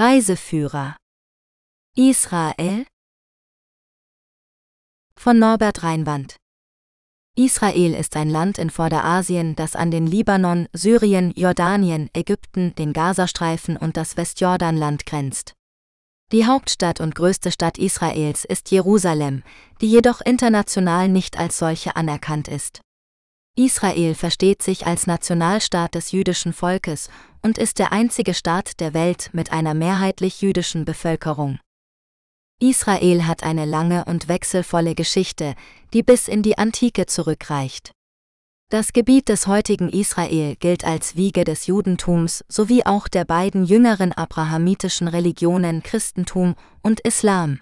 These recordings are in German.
Reiseführer Israel von Norbert Reinwand Israel ist ein Land in Vorderasien, das an den Libanon, Syrien, Jordanien, Ägypten, den Gazastreifen und das Westjordanland grenzt. Die Hauptstadt und größte Stadt Israels ist Jerusalem, die jedoch international nicht als solche anerkannt ist. Israel versteht sich als Nationalstaat des jüdischen Volkes und ist der einzige Staat der Welt mit einer mehrheitlich jüdischen Bevölkerung. Israel hat eine lange und wechselvolle Geschichte, die bis in die Antike zurückreicht. Das Gebiet des heutigen Israel gilt als Wiege des Judentums sowie auch der beiden jüngeren abrahamitischen Religionen Christentum und Islam.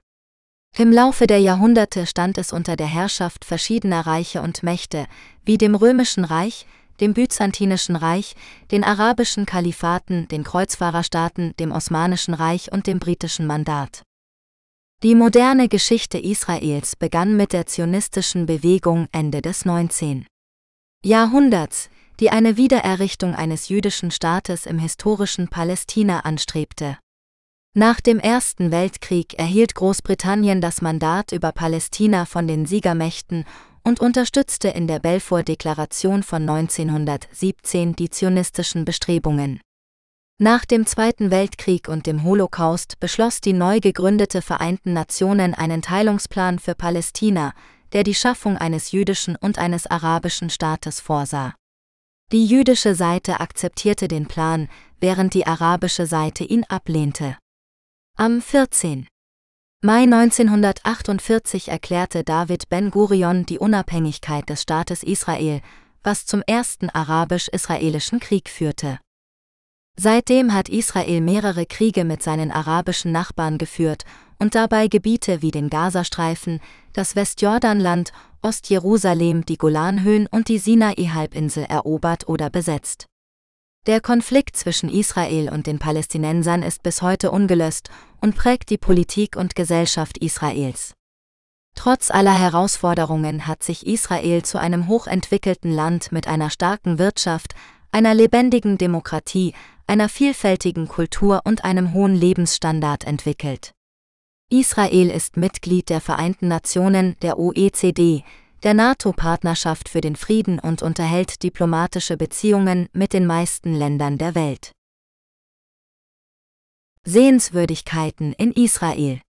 Im Laufe der Jahrhunderte stand es unter der Herrschaft verschiedener Reiche und Mächte, wie dem Römischen Reich, dem Byzantinischen Reich, den arabischen Kalifaten, den Kreuzfahrerstaaten, dem Osmanischen Reich und dem britischen Mandat. Die moderne Geschichte Israels begann mit der zionistischen Bewegung Ende des 19. Jahrhunderts, die eine Wiedererrichtung eines jüdischen Staates im historischen Palästina anstrebte. Nach dem Ersten Weltkrieg erhielt Großbritannien das Mandat über Palästina von den Siegermächten und unterstützte in der Belfort-Deklaration von 1917 die zionistischen Bestrebungen. Nach dem Zweiten Weltkrieg und dem Holocaust beschloss die neu gegründete Vereinten Nationen einen Teilungsplan für Palästina, der die Schaffung eines jüdischen und eines arabischen Staates vorsah. Die jüdische Seite akzeptierte den Plan, während die arabische Seite ihn ablehnte. Am 14. Mai 1948 erklärte David Ben-Gurion die Unabhängigkeit des Staates Israel, was zum ersten arabisch-israelischen Krieg führte. Seitdem hat Israel mehrere Kriege mit seinen arabischen Nachbarn geführt und dabei Gebiete wie den Gazastreifen, das Westjordanland, Ostjerusalem, die Golanhöhen und die Sinai-Halbinsel erobert oder besetzt. Der Konflikt zwischen Israel und den Palästinensern ist bis heute ungelöst und prägt die Politik und Gesellschaft Israels. Trotz aller Herausforderungen hat sich Israel zu einem hochentwickelten Land mit einer starken Wirtschaft, einer lebendigen Demokratie, einer vielfältigen Kultur und einem hohen Lebensstandard entwickelt. Israel ist Mitglied der Vereinten Nationen, der OECD, der NATO-Partnerschaft für den Frieden und unterhält diplomatische Beziehungen mit den meisten Ländern der Welt. Sehenswürdigkeiten in Israel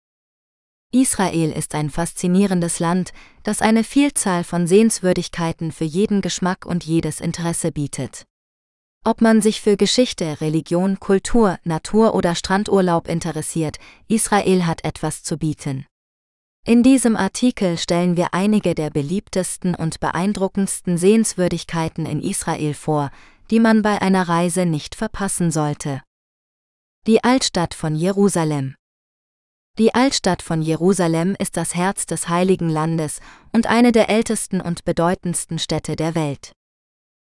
Israel ist ein faszinierendes Land, das eine Vielzahl von Sehenswürdigkeiten für jeden Geschmack und jedes Interesse bietet. Ob man sich für Geschichte, Religion, Kultur, Natur oder Strandurlaub interessiert, Israel hat etwas zu bieten. In diesem Artikel stellen wir einige der beliebtesten und beeindruckendsten Sehenswürdigkeiten in Israel vor, die man bei einer Reise nicht verpassen sollte. Die Altstadt von Jerusalem Die Altstadt von Jerusalem ist das Herz des heiligen Landes und eine der ältesten und bedeutendsten Städte der Welt.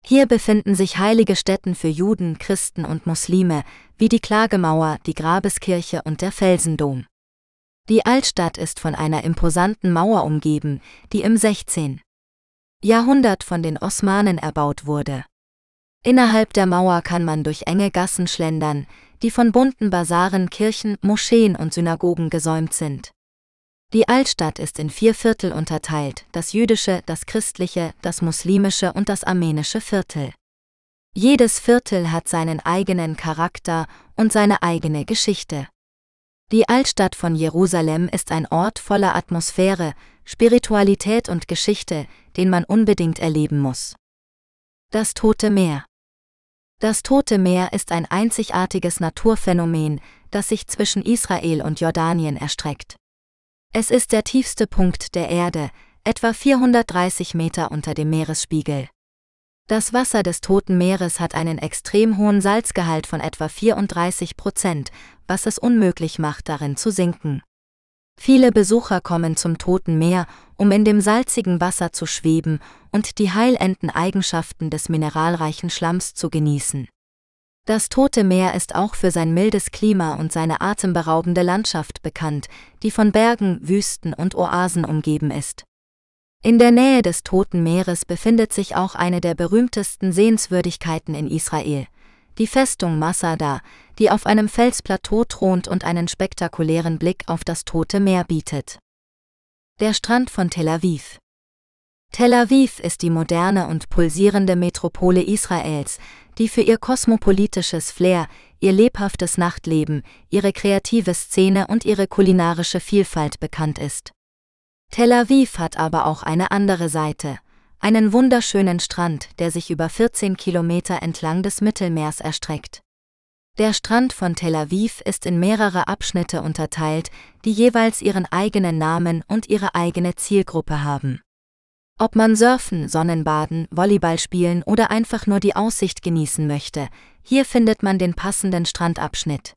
Hier befinden sich heilige Stätten für Juden, Christen und Muslime, wie die Klagemauer, die Grabeskirche und der Felsendom. Die Altstadt ist von einer imposanten Mauer umgeben, die im 16. Jahrhundert von den Osmanen erbaut wurde. Innerhalb der Mauer kann man durch enge Gassen schlendern, die von bunten Basaren, Kirchen, Moscheen und Synagogen gesäumt sind. Die Altstadt ist in vier Viertel unterteilt, das jüdische, das christliche, das muslimische und das armenische Viertel. Jedes Viertel hat seinen eigenen Charakter und seine eigene Geschichte. Die Altstadt von Jerusalem ist ein Ort voller Atmosphäre, Spiritualität und Geschichte, den man unbedingt erleben muss. Das Tote Meer Das Tote Meer ist ein einzigartiges Naturphänomen, das sich zwischen Israel und Jordanien erstreckt. Es ist der tiefste Punkt der Erde, etwa 430 Meter unter dem Meeresspiegel. Das Wasser des Toten Meeres hat einen extrem hohen Salzgehalt von etwa 34 Prozent, was es unmöglich macht, darin zu sinken. Viele Besucher kommen zum Toten Meer, um in dem salzigen Wasser zu schweben und die heilenden Eigenschaften des mineralreichen Schlamms zu genießen. Das Tote Meer ist auch für sein mildes Klima und seine atemberaubende Landschaft bekannt, die von Bergen, Wüsten und Oasen umgeben ist. In der Nähe des Toten Meeres befindet sich auch eine der berühmtesten Sehenswürdigkeiten in Israel, die Festung Masada, die auf einem Felsplateau thront und einen spektakulären Blick auf das Tote Meer bietet. Der Strand von Tel Aviv. Tel Aviv ist die moderne und pulsierende Metropole Israels, die für ihr kosmopolitisches Flair, ihr lebhaftes Nachtleben, ihre kreative Szene und ihre kulinarische Vielfalt bekannt ist. Tel Aviv hat aber auch eine andere Seite, einen wunderschönen Strand, der sich über 14 Kilometer entlang des Mittelmeers erstreckt. Der Strand von Tel Aviv ist in mehrere Abschnitte unterteilt, die jeweils ihren eigenen Namen und ihre eigene Zielgruppe haben. Ob man surfen, Sonnenbaden, Volleyball spielen oder einfach nur die Aussicht genießen möchte, hier findet man den passenden Strandabschnitt.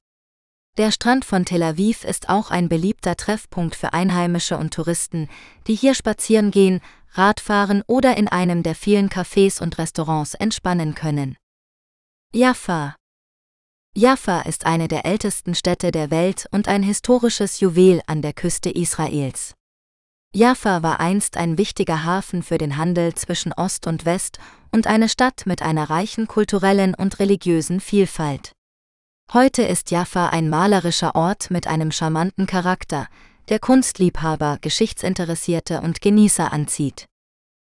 Der Strand von Tel Aviv ist auch ein beliebter Treffpunkt für Einheimische und Touristen, die hier spazieren gehen, Radfahren oder in einem der vielen Cafés und Restaurants entspannen können. Jaffa Jaffa ist eine der ältesten Städte der Welt und ein historisches Juwel an der Küste Israels. Jaffa war einst ein wichtiger Hafen für den Handel zwischen Ost und West und eine Stadt mit einer reichen kulturellen und religiösen Vielfalt. Heute ist Jaffa ein malerischer Ort mit einem charmanten Charakter, der Kunstliebhaber, Geschichtsinteressierte und Genießer anzieht.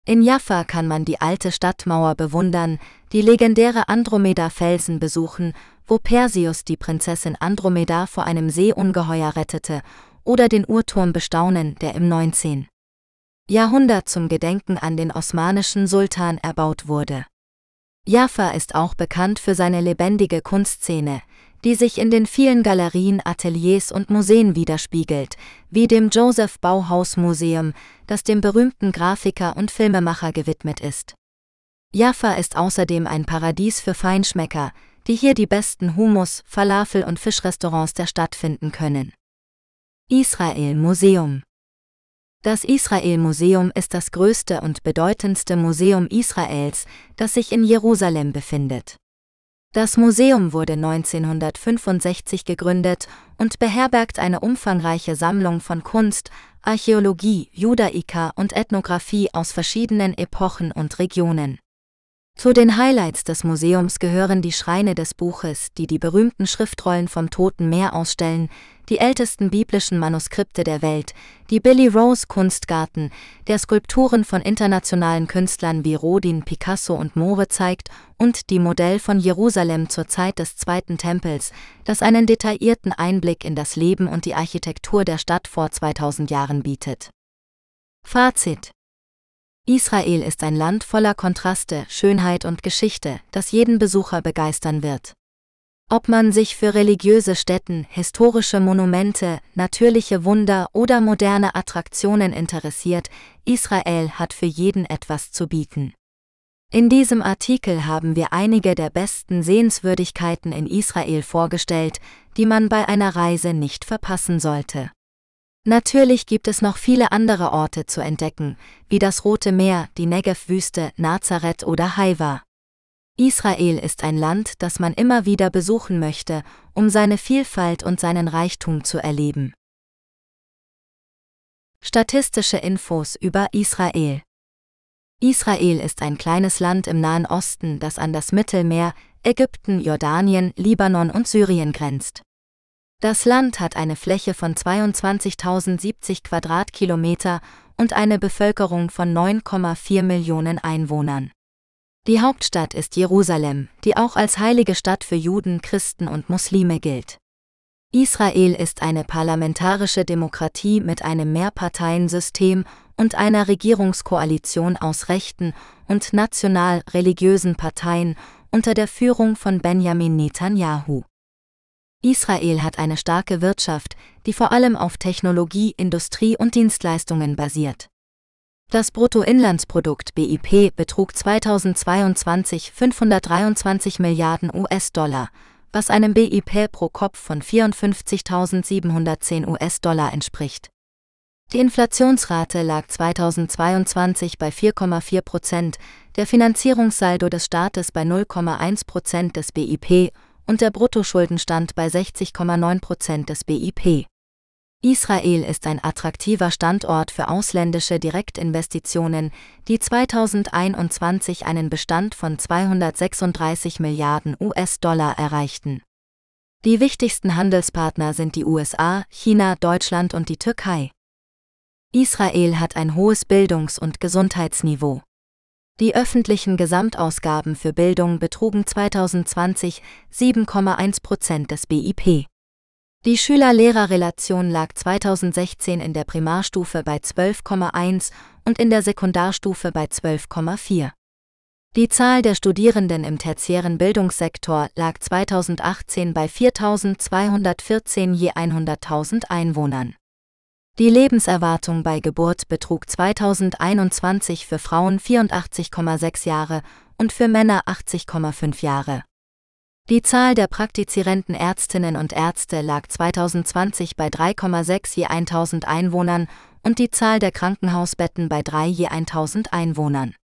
In Jaffa kann man die alte Stadtmauer bewundern, die legendäre Andromeda-Felsen besuchen, wo Perseus die Prinzessin Andromeda vor einem Seeungeheuer rettete oder den Uhrturm bestaunen, der im 19. Jahrhundert zum Gedenken an den osmanischen Sultan erbaut wurde. Jaffa ist auch bekannt für seine lebendige Kunstszene, die sich in den vielen Galerien, Ateliers und Museen widerspiegelt, wie dem Joseph Bauhaus Museum, das dem berühmten Grafiker und Filmemacher gewidmet ist. Jaffa ist außerdem ein Paradies für Feinschmecker, die hier die besten Humus, Falafel und Fischrestaurants der Stadt finden können. Israel Museum Das Israel Museum ist das größte und bedeutendste Museum Israels, das sich in Jerusalem befindet. Das Museum wurde 1965 gegründet und beherbergt eine umfangreiche Sammlung von Kunst, Archäologie, Judaika und Ethnographie aus verschiedenen Epochen und Regionen. Zu den Highlights des Museums gehören die Schreine des Buches, die die berühmten Schriftrollen vom Toten Meer ausstellen, die ältesten biblischen Manuskripte der Welt, die Billy Rose Kunstgarten, der Skulpturen von internationalen Künstlern wie Rodin, Picasso und Moore zeigt, und die Modell von Jerusalem zur Zeit des Zweiten Tempels, das einen detaillierten Einblick in das Leben und die Architektur der Stadt vor 2000 Jahren bietet. Fazit Israel ist ein Land voller Kontraste, Schönheit und Geschichte, das jeden Besucher begeistern wird. Ob man sich für religiöse Stätten, historische Monumente, natürliche Wunder oder moderne Attraktionen interessiert, Israel hat für jeden etwas zu bieten. In diesem Artikel haben wir einige der besten Sehenswürdigkeiten in Israel vorgestellt, die man bei einer Reise nicht verpassen sollte. Natürlich gibt es noch viele andere Orte zu entdecken, wie das Rote Meer, die Negev-Wüste, Nazareth oder Haifa. Israel ist ein Land, das man immer wieder besuchen möchte, um seine Vielfalt und seinen Reichtum zu erleben. Statistische Infos über Israel Israel ist ein kleines Land im Nahen Osten, das an das Mittelmeer, Ägypten, Jordanien, Libanon und Syrien grenzt. Das Land hat eine Fläche von 22.070 Quadratkilometer und eine Bevölkerung von 9,4 Millionen Einwohnern. Die Hauptstadt ist Jerusalem, die auch als heilige Stadt für Juden, Christen und Muslime gilt. Israel ist eine parlamentarische Demokratie mit einem Mehrparteiensystem und einer Regierungskoalition aus rechten und national-religiösen Parteien unter der Führung von Benjamin Netanyahu. Israel hat eine starke Wirtschaft, die vor allem auf Technologie, Industrie und Dienstleistungen basiert. Das Bruttoinlandsprodukt BIP betrug 2022 523 Milliarden US-Dollar, was einem BIP pro Kopf von 54.710 US-Dollar entspricht. Die Inflationsrate lag 2022 bei 4,4 Prozent, der Finanzierungssaldo des Staates bei 0,1 Prozent des BIP und der Bruttoschuldenstand bei 60,9 Prozent des BIP. Israel ist ein attraktiver Standort für ausländische Direktinvestitionen, die 2021 einen Bestand von 236 Milliarden US-Dollar erreichten. Die wichtigsten Handelspartner sind die USA, China, Deutschland und die Türkei. Israel hat ein hohes Bildungs- und Gesundheitsniveau. Die öffentlichen Gesamtausgaben für Bildung betrugen 2020 7,1 Prozent des BIP. Die Schüler-Lehrer-Relation lag 2016 in der Primarstufe bei 12,1 und in der Sekundarstufe bei 12,4. Die Zahl der Studierenden im tertiären Bildungssektor lag 2018 bei 4.214 je 100.000 Einwohnern. Die Lebenserwartung bei Geburt betrug 2021 für Frauen 84,6 Jahre und für Männer 80,5 Jahre. Die Zahl der praktizierenden Ärztinnen und Ärzte lag 2020 bei 3,6 je 1000 Einwohnern und die Zahl der Krankenhausbetten bei 3 je 1000 Einwohnern.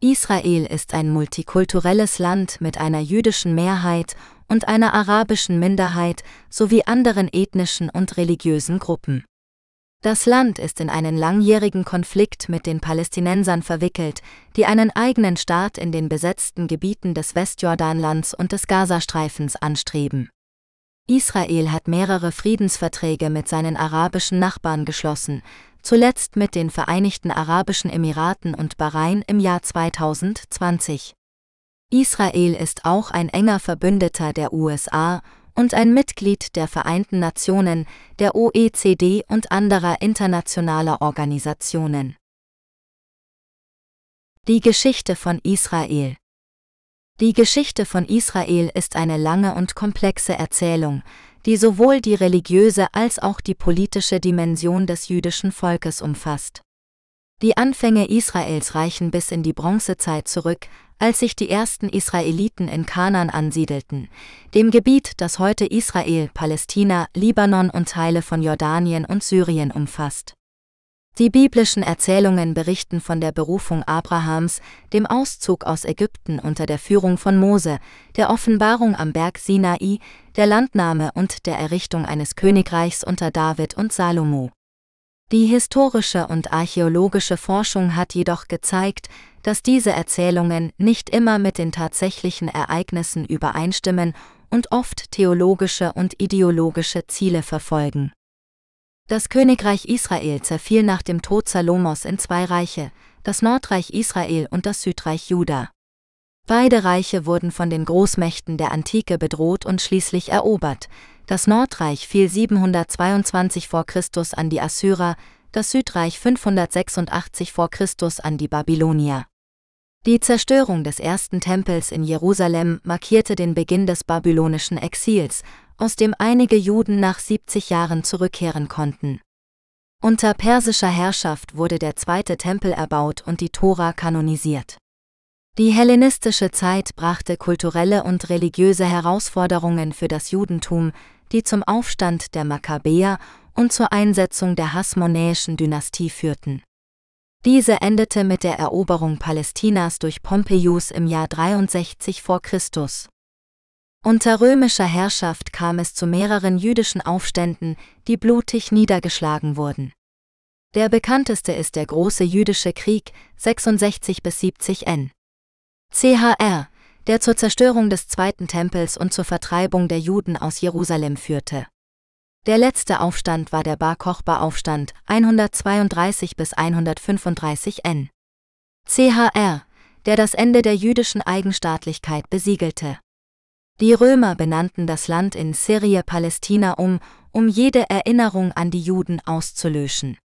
Israel ist ein multikulturelles Land mit einer jüdischen Mehrheit und einer arabischen Minderheit sowie anderen ethnischen und religiösen Gruppen. Das Land ist in einen langjährigen Konflikt mit den Palästinensern verwickelt, die einen eigenen Staat in den besetzten Gebieten des Westjordanlands und des Gazastreifens anstreben. Israel hat mehrere Friedensverträge mit seinen arabischen Nachbarn geschlossen, zuletzt mit den Vereinigten Arabischen Emiraten und Bahrain im Jahr 2020. Israel ist auch ein enger Verbündeter der USA und ein Mitglied der Vereinten Nationen, der OECD und anderer internationaler Organisationen. Die Geschichte von Israel Die Geschichte von Israel ist eine lange und komplexe Erzählung, die sowohl die religiöse als auch die politische Dimension des jüdischen Volkes umfasst. Die Anfänge Israels reichen bis in die Bronzezeit zurück, als sich die ersten Israeliten in Kanan ansiedelten, dem Gebiet, das heute Israel, Palästina, Libanon und Teile von Jordanien und Syrien umfasst. Die biblischen Erzählungen berichten von der Berufung Abrahams, dem Auszug aus Ägypten unter der Führung von Mose, der Offenbarung am Berg Sinai, der Landnahme und der Errichtung eines Königreichs unter David und Salomo. Die historische und archäologische Forschung hat jedoch gezeigt, dass diese Erzählungen nicht immer mit den tatsächlichen Ereignissen übereinstimmen und oft theologische und ideologische Ziele verfolgen. Das Königreich Israel zerfiel nach dem Tod Salomos in zwei Reiche, das Nordreich Israel und das Südreich Juda. Beide Reiche wurden von den Großmächten der Antike bedroht und schließlich erobert, das Nordreich fiel 722 v. Chr. an die Assyrer, das Südreich 586 v. Chr. an die Babylonier. Die Zerstörung des ersten Tempels in Jerusalem markierte den Beginn des babylonischen Exils, aus dem einige Juden nach 70 Jahren zurückkehren konnten. Unter persischer Herrschaft wurde der zweite Tempel erbaut und die Tora kanonisiert. Die hellenistische Zeit brachte kulturelle und religiöse Herausforderungen für das Judentum, die zum Aufstand der Makkabäer und zur Einsetzung der Hasmonäischen Dynastie führten. Diese endete mit der Eroberung Palästinas durch Pompeius im Jahr 63 v. Chr. Unter römischer Herrschaft kam es zu mehreren jüdischen Aufständen, die blutig niedergeschlagen wurden. Der bekannteste ist der Große Jüdische Krieg 66 bis 70 n. CHR, der zur Zerstörung des zweiten Tempels und zur Vertreibung der Juden aus Jerusalem führte. Der letzte Aufstand war der Bar Kochba-Aufstand 132 bis 135 n. CHR, der das Ende der jüdischen Eigenstaatlichkeit besiegelte. Die Römer benannten das Land in Syrie Palästina um, um jede Erinnerung an die Juden auszulöschen.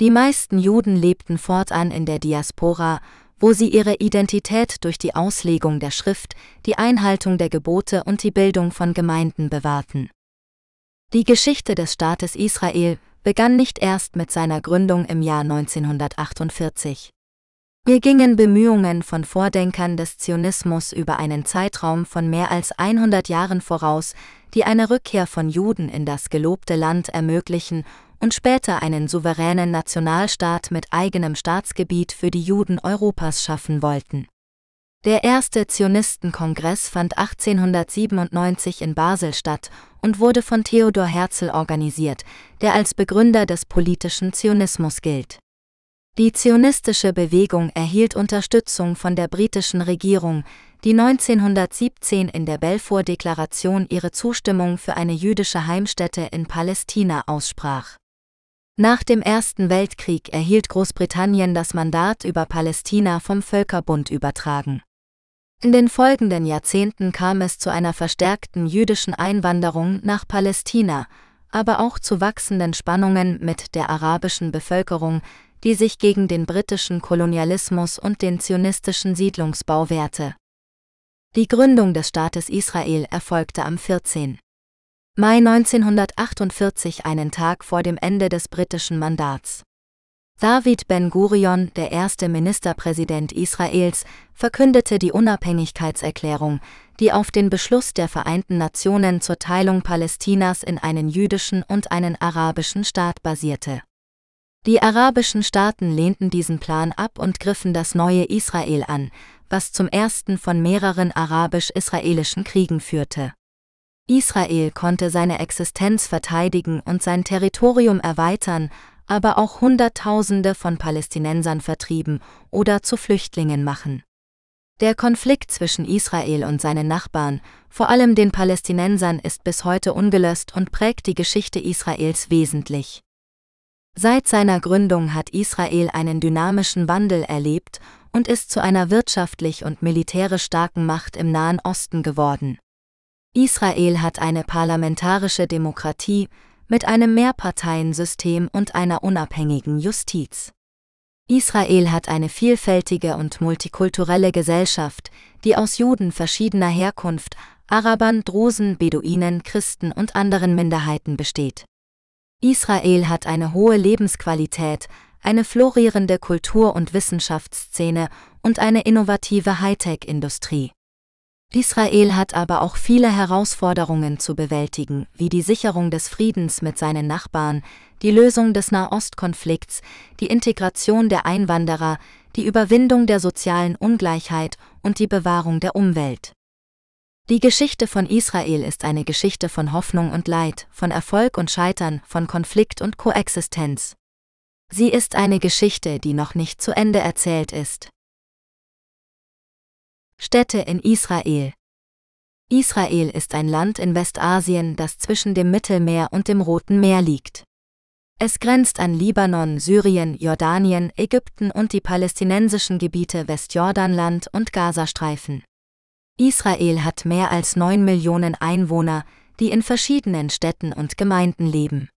Die meisten Juden lebten fortan in der Diaspora wo sie ihre Identität durch die Auslegung der Schrift, die Einhaltung der Gebote und die Bildung von Gemeinden bewahrten. Die Geschichte des Staates Israel begann nicht erst mit seiner Gründung im Jahr 1948. Hier gingen Bemühungen von Vordenkern des Zionismus über einen Zeitraum von mehr als 100 Jahren voraus, die eine Rückkehr von Juden in das gelobte Land ermöglichen und später einen souveränen Nationalstaat mit eigenem Staatsgebiet für die Juden Europas schaffen wollten. Der erste Zionistenkongress fand 1897 in Basel statt und wurde von Theodor Herzl organisiert, der als Begründer des politischen Zionismus gilt. Die zionistische Bewegung erhielt Unterstützung von der britischen Regierung, die 1917 in der Balfour-Deklaration ihre Zustimmung für eine jüdische Heimstätte in Palästina aussprach. Nach dem Ersten Weltkrieg erhielt Großbritannien das Mandat über Palästina vom Völkerbund übertragen. In den folgenden Jahrzehnten kam es zu einer verstärkten jüdischen Einwanderung nach Palästina, aber auch zu wachsenden Spannungen mit der arabischen Bevölkerung, die sich gegen den britischen Kolonialismus und den zionistischen Siedlungsbau wehrte. Die Gründung des Staates Israel erfolgte am 14. Mai 1948, einen Tag vor dem Ende des britischen Mandats. David Ben-Gurion, der erste Ministerpräsident Israels, verkündete die Unabhängigkeitserklärung, die auf den Beschluss der Vereinten Nationen zur Teilung Palästinas in einen jüdischen und einen arabischen Staat basierte. Die arabischen Staaten lehnten diesen Plan ab und griffen das neue Israel an, was zum ersten von mehreren arabisch-israelischen Kriegen führte. Israel konnte seine Existenz verteidigen und sein Territorium erweitern, aber auch Hunderttausende von Palästinensern vertrieben oder zu Flüchtlingen machen. Der Konflikt zwischen Israel und seinen Nachbarn, vor allem den Palästinensern, ist bis heute ungelöst und prägt die Geschichte Israels wesentlich. Seit seiner Gründung hat Israel einen dynamischen Wandel erlebt und ist zu einer wirtschaftlich und militärisch starken Macht im Nahen Osten geworden. Israel hat eine parlamentarische Demokratie mit einem Mehrparteiensystem und einer unabhängigen Justiz. Israel hat eine vielfältige und multikulturelle Gesellschaft, die aus Juden verschiedener Herkunft, Arabern, Drusen, Beduinen, Christen und anderen Minderheiten besteht. Israel hat eine hohe Lebensqualität, eine florierende Kultur- und Wissenschaftsszene und eine innovative Hightech-Industrie. Israel hat aber auch viele Herausforderungen zu bewältigen, wie die Sicherung des Friedens mit seinen Nachbarn, die Lösung des Nahostkonflikts, die Integration der Einwanderer, die Überwindung der sozialen Ungleichheit und die Bewahrung der Umwelt. Die Geschichte von Israel ist eine Geschichte von Hoffnung und Leid, von Erfolg und Scheitern, von Konflikt und Koexistenz. Sie ist eine Geschichte, die noch nicht zu Ende erzählt ist. Städte in Israel Israel ist ein Land in Westasien, das zwischen dem Mittelmeer und dem Roten Meer liegt. Es grenzt an Libanon, Syrien, Jordanien, Ägypten und die palästinensischen Gebiete Westjordanland und Gazastreifen. Israel hat mehr als neun Millionen Einwohner, die in verschiedenen Städten und Gemeinden leben.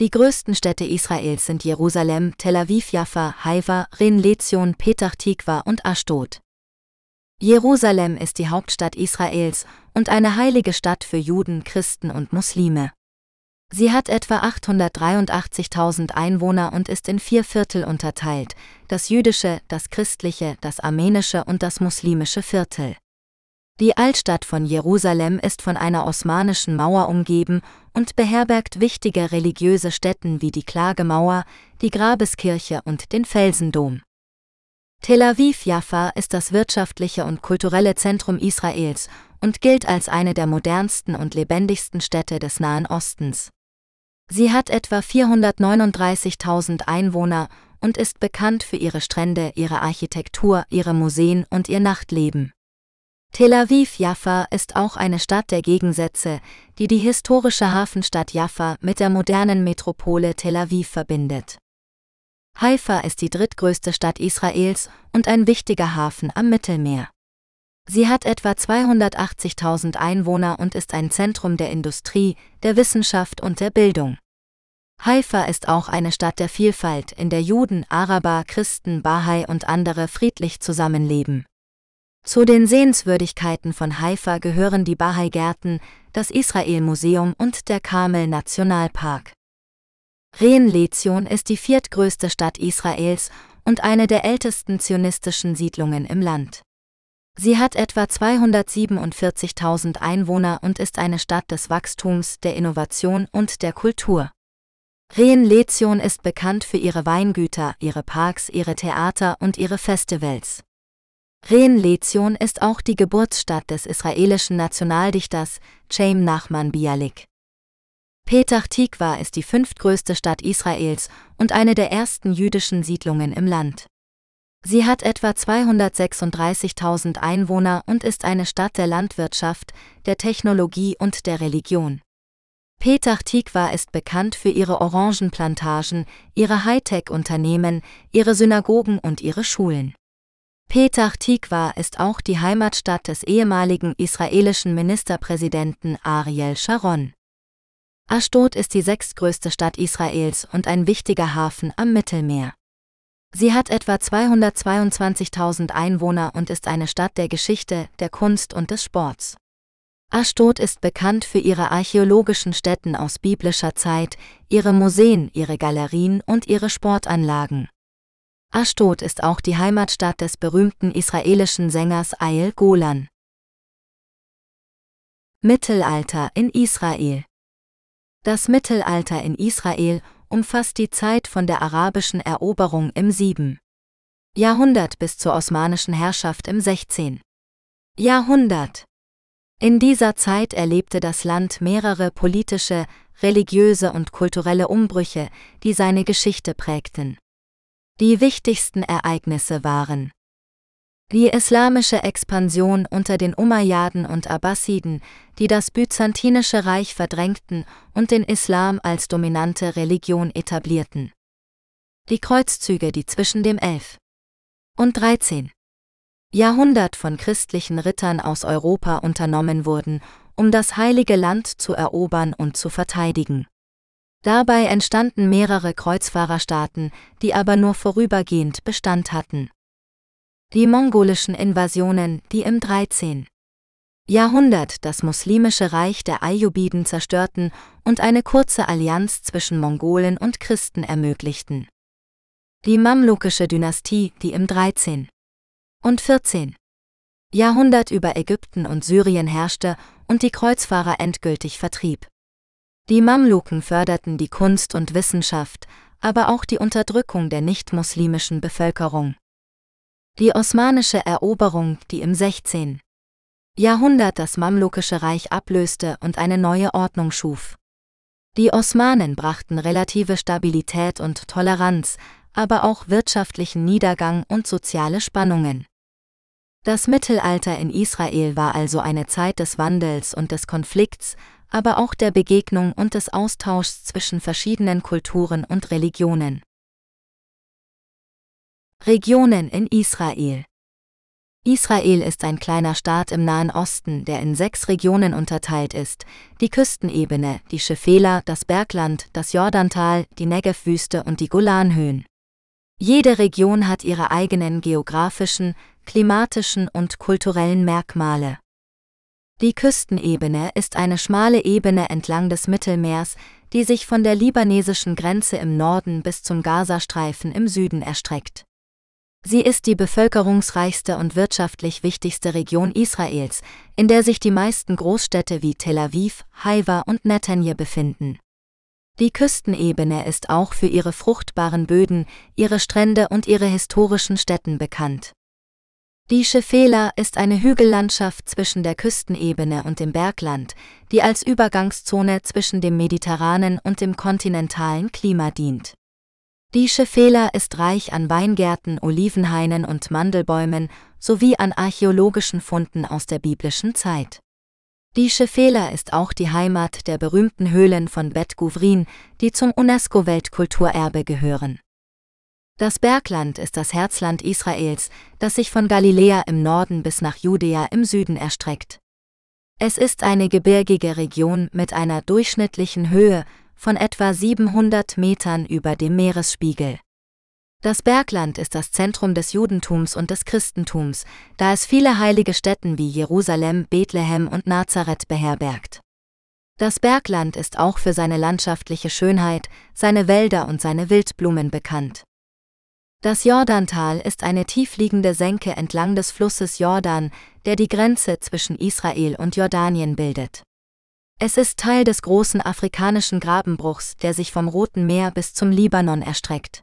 Die größten Städte Israels sind Jerusalem, Tel Aviv, Jaffa, Haifa, Ren Lezion, Petach Tikva und Ashdod. Jerusalem ist die Hauptstadt Israels und eine heilige Stadt für Juden, Christen und Muslime. Sie hat etwa 883.000 Einwohner und ist in vier Viertel unterteilt, das jüdische, das christliche, das armenische und das muslimische Viertel. Die Altstadt von Jerusalem ist von einer osmanischen Mauer umgeben und beherbergt wichtige religiöse Stätten wie die Klagemauer, die Grabeskirche und den Felsendom. Tel Aviv-Jaffa ist das wirtschaftliche und kulturelle Zentrum Israels und gilt als eine der modernsten und lebendigsten Städte des Nahen Ostens. Sie hat etwa 439.000 Einwohner und ist bekannt für ihre Strände, ihre Architektur, ihre Museen und ihr Nachtleben. Tel Aviv-Jaffa ist auch eine Stadt der Gegensätze, die die historische Hafenstadt Jaffa mit der modernen Metropole Tel Aviv verbindet. Haifa ist die drittgrößte Stadt Israels und ein wichtiger Hafen am Mittelmeer. Sie hat etwa 280.000 Einwohner und ist ein Zentrum der Industrie, der Wissenschaft und der Bildung. Haifa ist auch eine Stadt der Vielfalt, in der Juden, Araber, Christen, Bahai und andere friedlich zusammenleben. Zu den Sehenswürdigkeiten von Haifa gehören die Bahai-Gärten, das Israel-Museum und der Rehen-Lezion ist die viertgrößte Stadt Israels und eine der ältesten zionistischen Siedlungen im Land. Sie hat etwa 247.000 Einwohner und ist eine Stadt des Wachstums, der Innovation und der Kultur. Rehen-Lezion ist bekannt für ihre Weingüter, ihre Parks, ihre Theater und ihre Festivals. Rehen-Lezion ist auch die Geburtsstadt des israelischen Nationaldichters Chaim Nachman Bialik. Petach Tikva ist die fünftgrößte Stadt Israels und eine der ersten jüdischen Siedlungen im Land. Sie hat etwa 236.000 Einwohner und ist eine Stadt der Landwirtschaft, der Technologie und der Religion. Petach Tikva ist bekannt für ihre Orangenplantagen, ihre Hightech-Unternehmen, ihre Synagogen und ihre Schulen. Petach Tikva ist auch die Heimatstadt des ehemaligen israelischen Ministerpräsidenten Ariel Sharon. Ashdod ist die sechstgrößte Stadt Israels und ein wichtiger Hafen am Mittelmeer. Sie hat etwa 222.000 Einwohner und ist eine Stadt der Geschichte, der Kunst und des Sports. Ashdod ist bekannt für ihre archäologischen Stätten aus biblischer Zeit, ihre Museen, ihre Galerien und ihre Sportanlagen. Ashdod ist auch die Heimatstadt des berühmten israelischen Sängers Ail Golan. Mittelalter in Israel Das Mittelalter in Israel umfasst die Zeit von der arabischen Eroberung im 7. Jahrhundert bis zur osmanischen Herrschaft im 16. Jahrhundert. In dieser Zeit erlebte das Land mehrere politische, religiöse und kulturelle Umbrüche, die seine Geschichte prägten. Die wichtigsten Ereignisse waren die islamische Expansion unter den Umayyaden und Abbasiden, die das byzantinische Reich verdrängten und den Islam als dominante Religion etablierten. Die Kreuzzüge, die zwischen dem 11. und 13. Jahrhundert von christlichen Rittern aus Europa unternommen wurden, um das heilige Land zu erobern und zu verteidigen. Dabei entstanden mehrere Kreuzfahrerstaaten, die aber nur vorübergehend Bestand hatten. Die mongolischen Invasionen, die im 13. Jahrhundert das muslimische Reich der Ayyubiden zerstörten und eine kurze Allianz zwischen Mongolen und Christen ermöglichten. Die mamlukische Dynastie, die im 13. und 14. Jahrhundert über Ägypten und Syrien herrschte und die Kreuzfahrer endgültig vertrieb. Die Mamluken förderten die Kunst und Wissenschaft, aber auch die Unterdrückung der nicht-muslimischen Bevölkerung. Die osmanische Eroberung, die im 16. Jahrhundert das Mamlukische Reich ablöste und eine neue Ordnung schuf. Die Osmanen brachten relative Stabilität und Toleranz, aber auch wirtschaftlichen Niedergang und soziale Spannungen. Das Mittelalter in Israel war also eine Zeit des Wandels und des Konflikts, aber auch der Begegnung und des Austauschs zwischen verschiedenen Kulturen und Religionen. Regionen in Israel Israel ist ein kleiner Staat im Nahen Osten, der in sechs Regionen unterteilt ist, die Küstenebene, die Schefela, das Bergland, das Jordantal, die Negev-Wüste und die Golanhöhen. Jede Region hat ihre eigenen geografischen, klimatischen und kulturellen Merkmale. Die Küstenebene ist eine schmale Ebene entlang des Mittelmeers, die sich von der libanesischen Grenze im Norden bis zum Gazastreifen im Süden erstreckt. Sie ist die bevölkerungsreichste und wirtschaftlich wichtigste Region Israels, in der sich die meisten Großstädte wie Tel Aviv, Haifa und Netanje befinden. Die Küstenebene ist auch für ihre fruchtbaren Böden, ihre Strände und ihre historischen Städten bekannt. Die Schefela ist eine Hügellandschaft zwischen der Küstenebene und dem Bergland, die als Übergangszone zwischen dem mediterranen und dem kontinentalen Klima dient. Die Schefela ist reich an Weingärten, Olivenhainen und Mandelbäumen sowie an archäologischen Funden aus der biblischen Zeit. Die Schefela ist auch die Heimat der berühmten Höhlen von Bet Guvrin, die zum UNESCO-Weltkulturerbe gehören. Das Bergland ist das Herzland Israels, das sich von Galiläa im Norden bis nach Judäa im Süden erstreckt. Es ist eine gebirgige Region mit einer durchschnittlichen Höhe von etwa 700 Metern über dem Meeresspiegel. Das Bergland ist das Zentrum des Judentums und des Christentums, da es viele heilige Stätten wie Jerusalem, Bethlehem und Nazareth beherbergt. Das Bergland ist auch für seine landschaftliche Schönheit, seine Wälder und seine Wildblumen bekannt. Das Jordantal ist eine tiefliegende Senke entlang des Flusses Jordan, der die Grenze zwischen Israel und Jordanien bildet. Es ist Teil des großen afrikanischen Grabenbruchs, der sich vom Roten Meer bis zum Libanon erstreckt.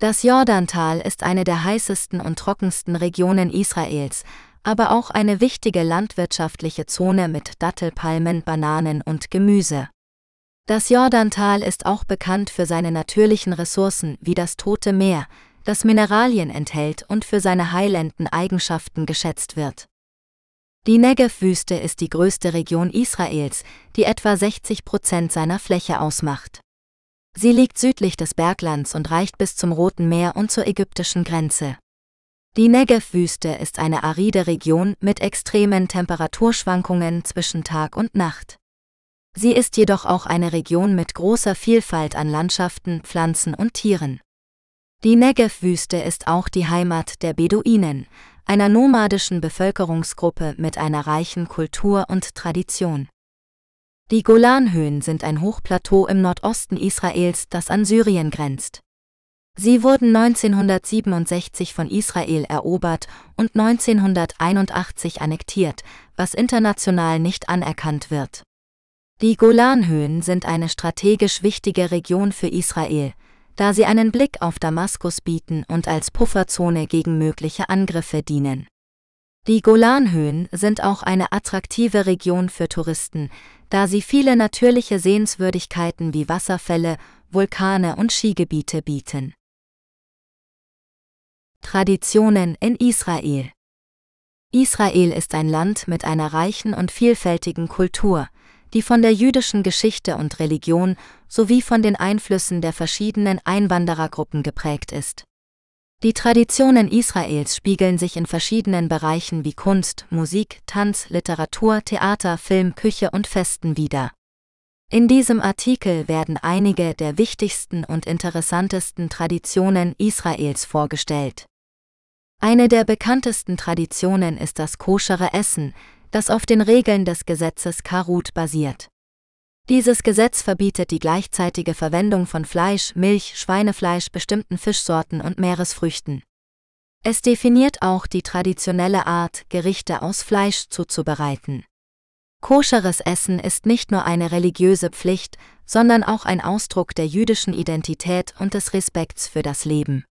Das Jordantal ist eine der heißesten und trockensten Regionen Israels, aber auch eine wichtige landwirtschaftliche Zone mit Dattelpalmen, Bananen und Gemüse. Das Jordantal ist auch bekannt für seine natürlichen Ressourcen wie das Tote Meer, das Mineralien enthält und für seine heilenden Eigenschaften geschätzt wird. Die Negev-Wüste ist die größte Region Israels, die etwa 60 Prozent seiner Fläche ausmacht. Sie liegt südlich des Berglands und reicht bis zum Roten Meer und zur ägyptischen Grenze. Die Negev-Wüste ist eine aride Region mit extremen Temperaturschwankungen zwischen Tag und Nacht. Sie ist jedoch auch eine Region mit großer Vielfalt an Landschaften, Pflanzen und Tieren. Die Negev-Wüste ist auch die Heimat der Beduinen, einer nomadischen Bevölkerungsgruppe mit einer reichen Kultur und Tradition. Die Golanhöhen sind ein Hochplateau im Nordosten Israels, das an Syrien grenzt. Sie wurden 1967 von Israel erobert und 1981 annektiert, was international nicht anerkannt wird. Die Golanhöhen sind eine strategisch wichtige Region für Israel, da sie einen Blick auf Damaskus bieten und als Pufferzone gegen mögliche Angriffe dienen. Die Golanhöhen sind auch eine attraktive Region für Touristen, da sie viele natürliche Sehenswürdigkeiten wie Wasserfälle, Vulkane und Skigebiete bieten. Traditionen in Israel Israel ist ein Land mit einer reichen und vielfältigen Kultur, die von der jüdischen Geschichte und Religion sowie von den Einflüssen der verschiedenen Einwanderergruppen geprägt ist. Die Traditionen Israels spiegeln sich in verschiedenen Bereichen wie Kunst, Musik, Tanz, Literatur, Theater, Film, Küche und Festen wider. In diesem Artikel werden einige der wichtigsten und interessantesten Traditionen Israels vorgestellt. Eine der bekanntesten Traditionen ist das koschere Essen, das auf den Regeln des Gesetzes Karut basiert. Dieses Gesetz verbietet die gleichzeitige Verwendung von Fleisch, Milch, Schweinefleisch, bestimmten Fischsorten und Meeresfrüchten. Es definiert auch die traditionelle Art, Gerichte aus Fleisch zuzubereiten. Koscheres Essen ist nicht nur eine religiöse Pflicht, sondern auch ein Ausdruck der jüdischen Identität und des Respekts für das Leben.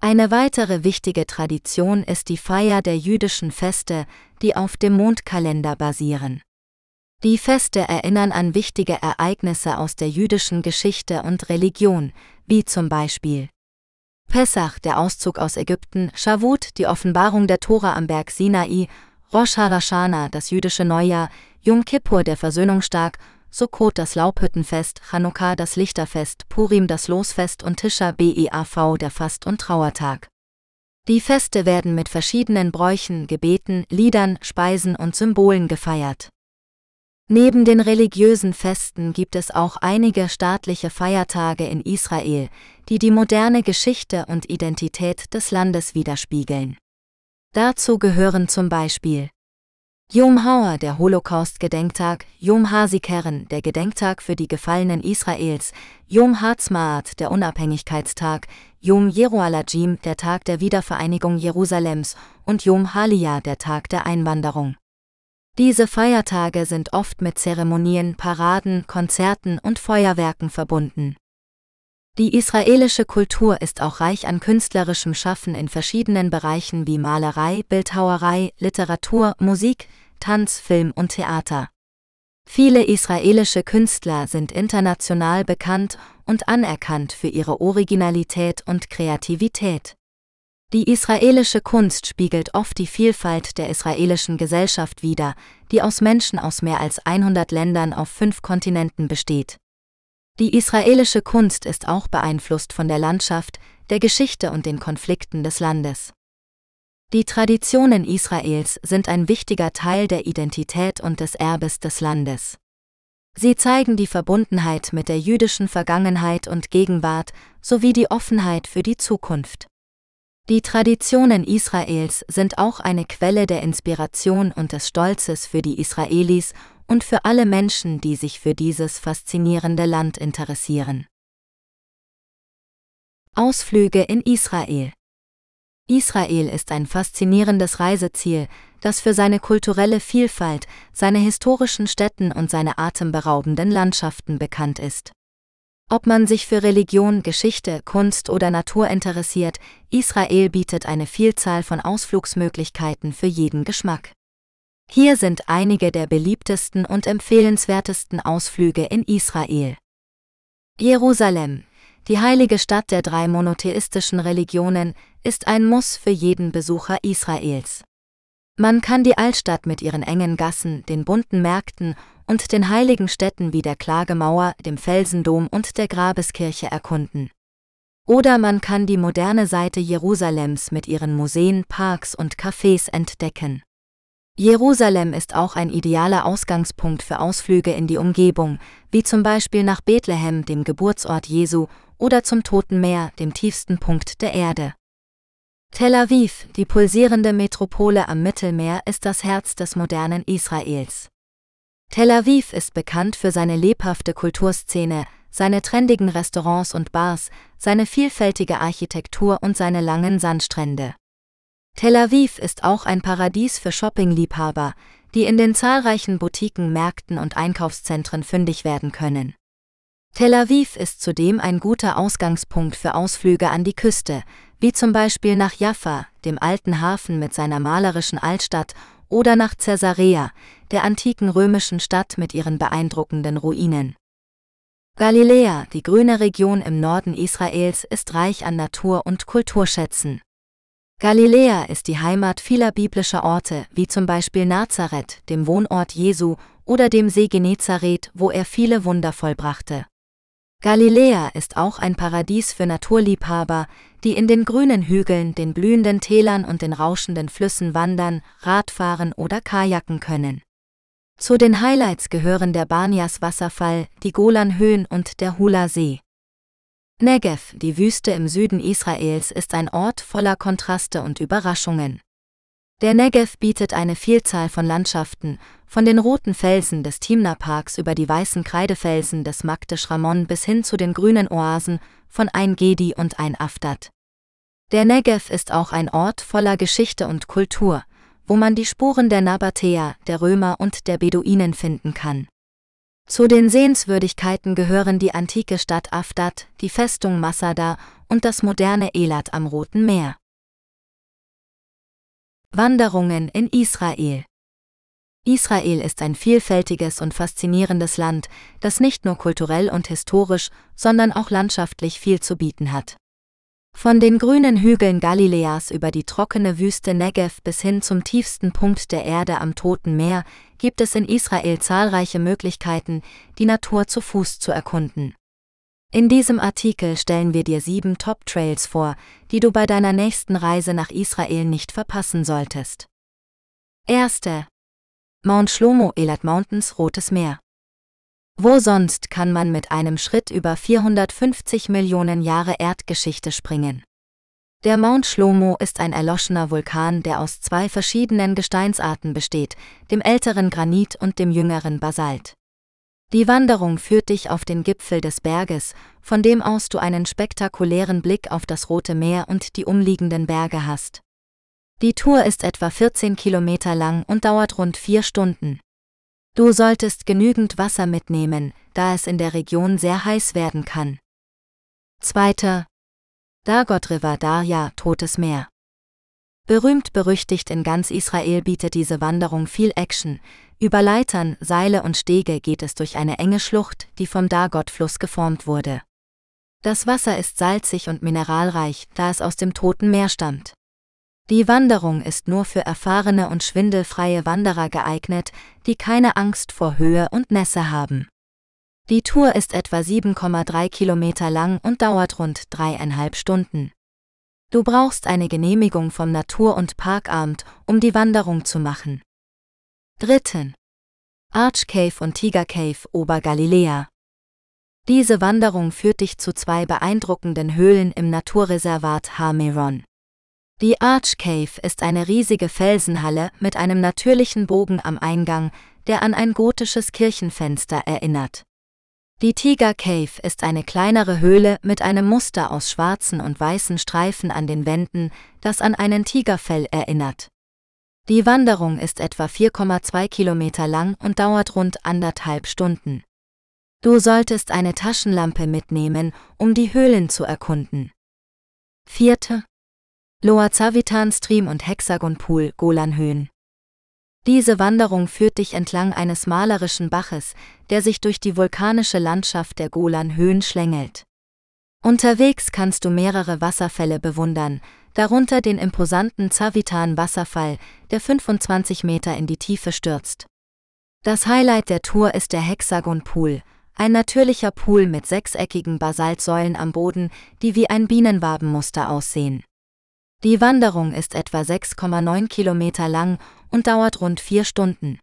Eine weitere wichtige Tradition ist die Feier der jüdischen Feste, die auf dem Mondkalender basieren. Die Feste erinnern an wichtige Ereignisse aus der jüdischen Geschichte und Religion, wie zum Beispiel Pessach, der Auszug aus Ägypten, Shavuot, die Offenbarung der Tora am Berg Sinai, Rosh Hashanah, das jüdische Neujahr, Yom Kippur, der Versöhnungstag Sukkot das Laubhüttenfest, Chanukka das Lichterfest, Purim das Losfest und Tisha Beav der Fast- und Trauertag. Die Feste werden mit verschiedenen Bräuchen, Gebeten, Liedern, Speisen und Symbolen gefeiert. Neben den religiösen Festen gibt es auch einige staatliche Feiertage in Israel, die die moderne Geschichte und Identität des Landes widerspiegeln. Dazu gehören zum Beispiel Yom Hauer, der Holocaust-Gedenktag, Yom HaZikaron, der Gedenktag für die Gefallenen Israels, Yom Ha'atzmaat, der Unabhängigkeitstag, Yom Jerualajim, der Tag der Wiedervereinigung Jerusalems und Yom Haliyah, der Tag der Einwanderung. Diese Feiertage sind oft mit Zeremonien, Paraden, Konzerten und Feuerwerken verbunden. Die israelische Kultur ist auch reich an künstlerischem Schaffen in verschiedenen Bereichen wie Malerei, Bildhauerei, Literatur, Musik, Tanz, Film und Theater. Viele israelische Künstler sind international bekannt und anerkannt für ihre Originalität und Kreativität. Die israelische Kunst spiegelt oft die Vielfalt der israelischen Gesellschaft wider, die aus Menschen aus mehr als 100 Ländern auf fünf Kontinenten besteht. Die israelische Kunst ist auch beeinflusst von der Landschaft, der Geschichte und den Konflikten des Landes. Die Traditionen Israels sind ein wichtiger Teil der Identität und des Erbes des Landes. Sie zeigen die Verbundenheit mit der jüdischen Vergangenheit und Gegenwart sowie die Offenheit für die Zukunft. Die Traditionen Israels sind auch eine Quelle der Inspiration und des Stolzes für die Israelis und für alle Menschen, die sich für dieses faszinierende Land interessieren. Ausflüge in Israel Israel ist ein faszinierendes Reiseziel, das für seine kulturelle Vielfalt, seine historischen Städten und seine atemberaubenden Landschaften bekannt ist. Ob man sich für Religion, Geschichte, Kunst oder Natur interessiert, Israel bietet eine Vielzahl von Ausflugsmöglichkeiten für jeden Geschmack. Hier sind einige der beliebtesten und empfehlenswertesten Ausflüge in Israel. Jerusalem, Die heilige Stadt der drei monotheistischen Religionen ist ein Muss für jeden Besucher Israels. Man kann die Altstadt mit ihren engen Gassen, den bunten Märkten und den heiligen Städten wie der Klagemauer, dem Felsendom und der Grabeskirche erkunden. Oder man kann die moderne Seite Jerusalems mit ihren Museen, Parks und Cafés entdecken. Jerusalem ist auch ein idealer Ausgangspunkt für Ausflüge in die Umgebung, wie zum Beispiel nach Bethlehem, dem Geburtsort Jesu, oder zum Toten Meer, dem tiefsten Punkt der Erde. Tel Aviv, die pulsierende Metropole am Mittelmeer, ist das Herz des modernen Israels. Tel Aviv ist bekannt für seine lebhafte Kulturszene, seine trendigen Restaurants und Bars, seine vielfältige Architektur und seine langen Sandstrände. Tel Aviv ist auch ein Paradies für Shoppingliebhaber, die in den zahlreichen Boutiquen, Märkten und Einkaufszentren fündig werden können. Tel Aviv ist zudem ein guter Ausgangspunkt für Ausflüge an die Küste, wie zum Beispiel nach Jaffa, dem alten Hafen mit seiner malerischen Altstadt, oder nach Caesarea, der antiken römischen Stadt mit ihren beeindruckenden Ruinen. Galiläa, die grüne Region im Norden Israels, ist reich an Natur- und Kulturschätzen. Galiläa ist die Heimat vieler biblischer Orte, wie zum Beispiel Nazareth, dem Wohnort Jesu, oder dem See Genezareth, wo er viele Wunder vollbrachte. Galiläa ist auch ein Paradies für Naturliebhaber, die in den grünen Hügeln, den blühenden Tälern und den rauschenden Flüssen wandern, Radfahren oder Kajaken können. Zu den Highlights gehören der Banias Wasserfall, die Golanhöhen und der Hula See. Negev, die Wüste im Süden Israels, ist ein Ort voller Kontraste und Überraschungen. Der Negev bietet eine Vielzahl von Landschaften, von den roten Felsen des Timna-Parks über die weißen Kreidefelsen des Magdish Ramon bis hin zu den grünen Oasen von Ein Gedi und Ein Aftat. Der Negev ist auch ein Ort voller Geschichte und Kultur, wo man die Spuren der Nabatäer, der Römer und der Beduinen finden kann. Zu den Sehenswürdigkeiten gehören die antike Stadt Aftat, die Festung Masada und das moderne Elat am Roten Meer. Wanderungen in Israel Israel ist ein vielfältiges und faszinierendes Land, das nicht nur kulturell und historisch, sondern auch landschaftlich viel zu bieten hat. Von den grünen Hügeln Galiläas über die trockene Wüste Negev bis hin zum tiefsten Punkt der Erde am Toten Meer gibt es in Israel zahlreiche Möglichkeiten, die Natur zu Fuß zu erkunden. In diesem Artikel stellen wir dir sieben Top-Trails vor, die du bei deiner nächsten Reise nach Israel nicht verpassen solltest. Erste. Mount Shlomo Elat Mountains Rotes Meer. Wo sonst kann man mit einem Schritt über 450 Millionen Jahre Erdgeschichte springen? Der Mount Shlomo ist ein erloschener Vulkan, der aus zwei verschiedenen Gesteinsarten besteht, dem älteren Granit und dem jüngeren Basalt. Die Wanderung führt dich auf den Gipfel des Berges, von dem aus du einen spektakulären Blick auf das Rote Meer und die umliegenden Berge hast. Die Tour ist etwa 14 Kilometer lang und dauert rund vier Stunden. Du solltest genügend Wasser mitnehmen, da es in der Region sehr heiß werden kann. Zweiter. Dagot River Darja, Totes Meer. Berühmt berüchtigt in ganz Israel bietet diese Wanderung viel Action. Über Leitern, Seile und Stege geht es durch eine enge Schlucht, die vom Dagot-Fluss geformt wurde. Das Wasser ist salzig und mineralreich, da es aus dem Toten Meer stammt. Die Wanderung ist nur für erfahrene und schwindelfreie Wanderer geeignet, die keine Angst vor Höhe und Nässe haben. Die Tour ist etwa 7,3 Kilometer lang und dauert rund dreieinhalb Stunden. Du brauchst eine Genehmigung vom Natur- und Parkamt, um die Wanderung zu machen. Dritten. Arch Cave und Tiger Cave Obergaliläa. Diese Wanderung führt dich zu zwei beeindruckenden Höhlen im Naturreservat Hameron. Die Arch Cave ist eine riesige Felsenhalle mit einem natürlichen Bogen am Eingang, der an ein gotisches Kirchenfenster erinnert. Die Tiger Cave ist eine kleinere Höhle mit einem Muster aus schwarzen und weißen Streifen an den Wänden, das an einen Tigerfell erinnert. Die Wanderung ist etwa 4,2 Kilometer lang und dauert rund anderthalb Stunden. Du solltest eine Taschenlampe mitnehmen, um die Höhlen zu erkunden. Vierte. Loa Zavitan Stream und Hexagon Pool Golanhöhen. Diese Wanderung führt dich entlang eines malerischen Baches, der sich durch die vulkanische Landschaft der Golanhöhen schlängelt. Unterwegs kannst du mehrere Wasserfälle bewundern, darunter den imposanten Zavitan-Wasserfall, der 25 Meter in die Tiefe stürzt. Das Highlight der Tour ist der Hexagon Pool, ein natürlicher Pool mit sechseckigen Basaltsäulen am Boden, die wie ein Bienenwabenmuster aussehen. Die Wanderung ist etwa 6,9 Kilometer lang und dauert rund vier Stunden.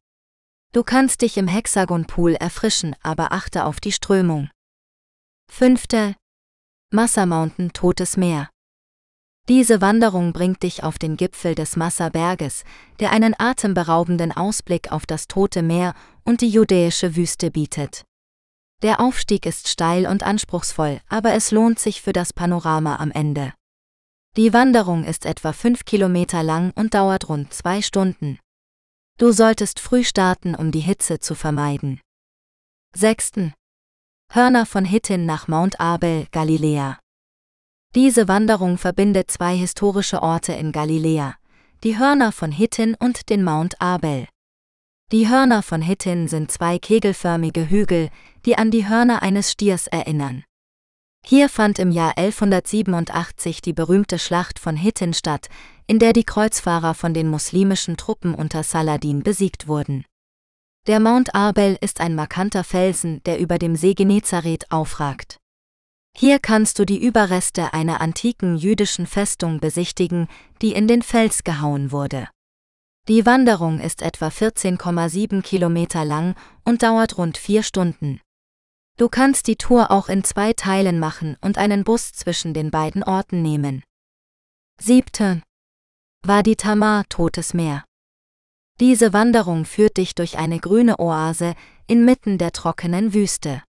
Du kannst dich im Hexagon Pool erfrischen, aber achte auf die Strömung. Fünfte. Massa Mountain Totes Meer. Diese Wanderung bringt dich auf den Gipfel des Massa-Berges, der einen atemberaubenden Ausblick auf das Tote Meer und die judäische Wüste bietet. Der Aufstieg ist steil und anspruchsvoll, aber es lohnt sich für das Panorama am Ende. Die Wanderung ist etwa fünf Kilometer lang und dauert rund zwei Stunden. Du solltest früh starten, um die Hitze zu vermeiden. 6. Hörner von Hittin nach Mount Abel, Galiläa. Diese Wanderung verbindet zwei historische Orte in Galiläa, die Hörner von Hittin und den Mount Abel. Die Hörner von Hittin sind zwei kegelförmige Hügel, die an die Hörner eines Stiers erinnern. Hier fand im Jahr 1187 die berühmte Schlacht von Hittin statt, in der die Kreuzfahrer von den muslimischen Truppen unter Saladin besiegt wurden. Der Mount Arbel ist ein markanter Felsen, der über dem See Genezareth aufragt. Hier kannst du die Überreste einer antiken jüdischen Festung besichtigen, die in den Fels gehauen wurde. Die Wanderung ist etwa 14,7 Kilometer lang und dauert rund vier Stunden. Du kannst die Tour auch in zwei Teilen machen und einen Bus zwischen den beiden Orten nehmen. 7. Wadi Tamar Totes Meer. Diese Wanderung führt dich durch eine grüne Oase inmitten der trockenen Wüste.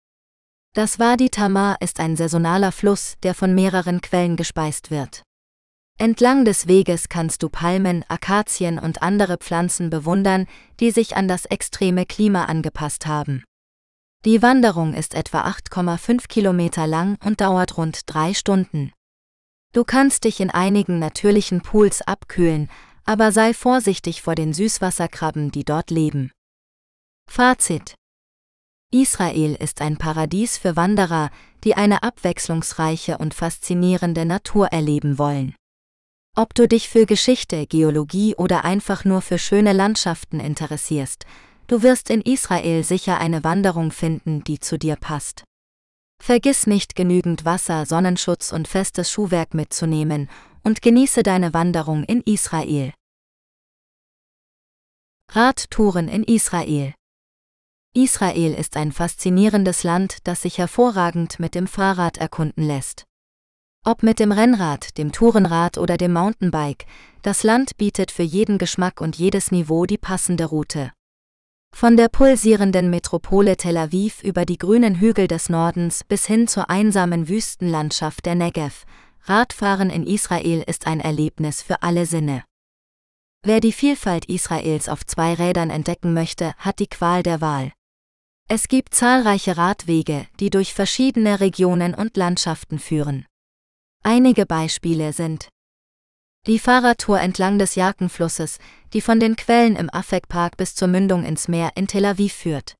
Das Wadi Tamar ist ein saisonaler Fluss, der von mehreren Quellen gespeist wird. Entlang des Weges kannst du Palmen, Akazien und andere Pflanzen bewundern, die sich an das extreme Klima angepasst haben. Die Wanderung ist etwa 8,5 Kilometer lang und dauert rund drei Stunden. Du kannst dich in einigen natürlichen Pools abkühlen, aber sei vorsichtig vor den Süßwasserkrabben, die dort leben. Fazit Israel ist ein Paradies für Wanderer, die eine abwechslungsreiche und faszinierende Natur erleben wollen. Ob du dich für Geschichte, Geologie oder einfach nur für schöne Landschaften interessierst, du wirst in Israel sicher eine Wanderung finden, die zu dir passt. Vergiss nicht genügend Wasser, Sonnenschutz und festes Schuhwerk mitzunehmen und genieße deine Wanderung in Israel. Radtouren in Israel Israel ist ein faszinierendes Land, das sich hervorragend mit dem Fahrrad erkunden lässt. Ob mit dem Rennrad, dem Tourenrad oder dem Mountainbike, das Land bietet für jeden Geschmack und jedes Niveau die passende Route. Von der pulsierenden Metropole Tel Aviv über die grünen Hügel des Nordens bis hin zur einsamen Wüstenlandschaft der Negev, Radfahren in Israel ist ein Erlebnis für alle Sinne. Wer die Vielfalt Israels auf zwei Rädern entdecken möchte, hat die Qual der Wahl. Es gibt zahlreiche Radwege, die durch verschiedene Regionen und Landschaften führen. Einige Beispiele sind die Fahrradtour entlang des Jakenflusses, die von den Quellen im Afek-Park bis zur Mündung ins Meer in Tel Aviv führt.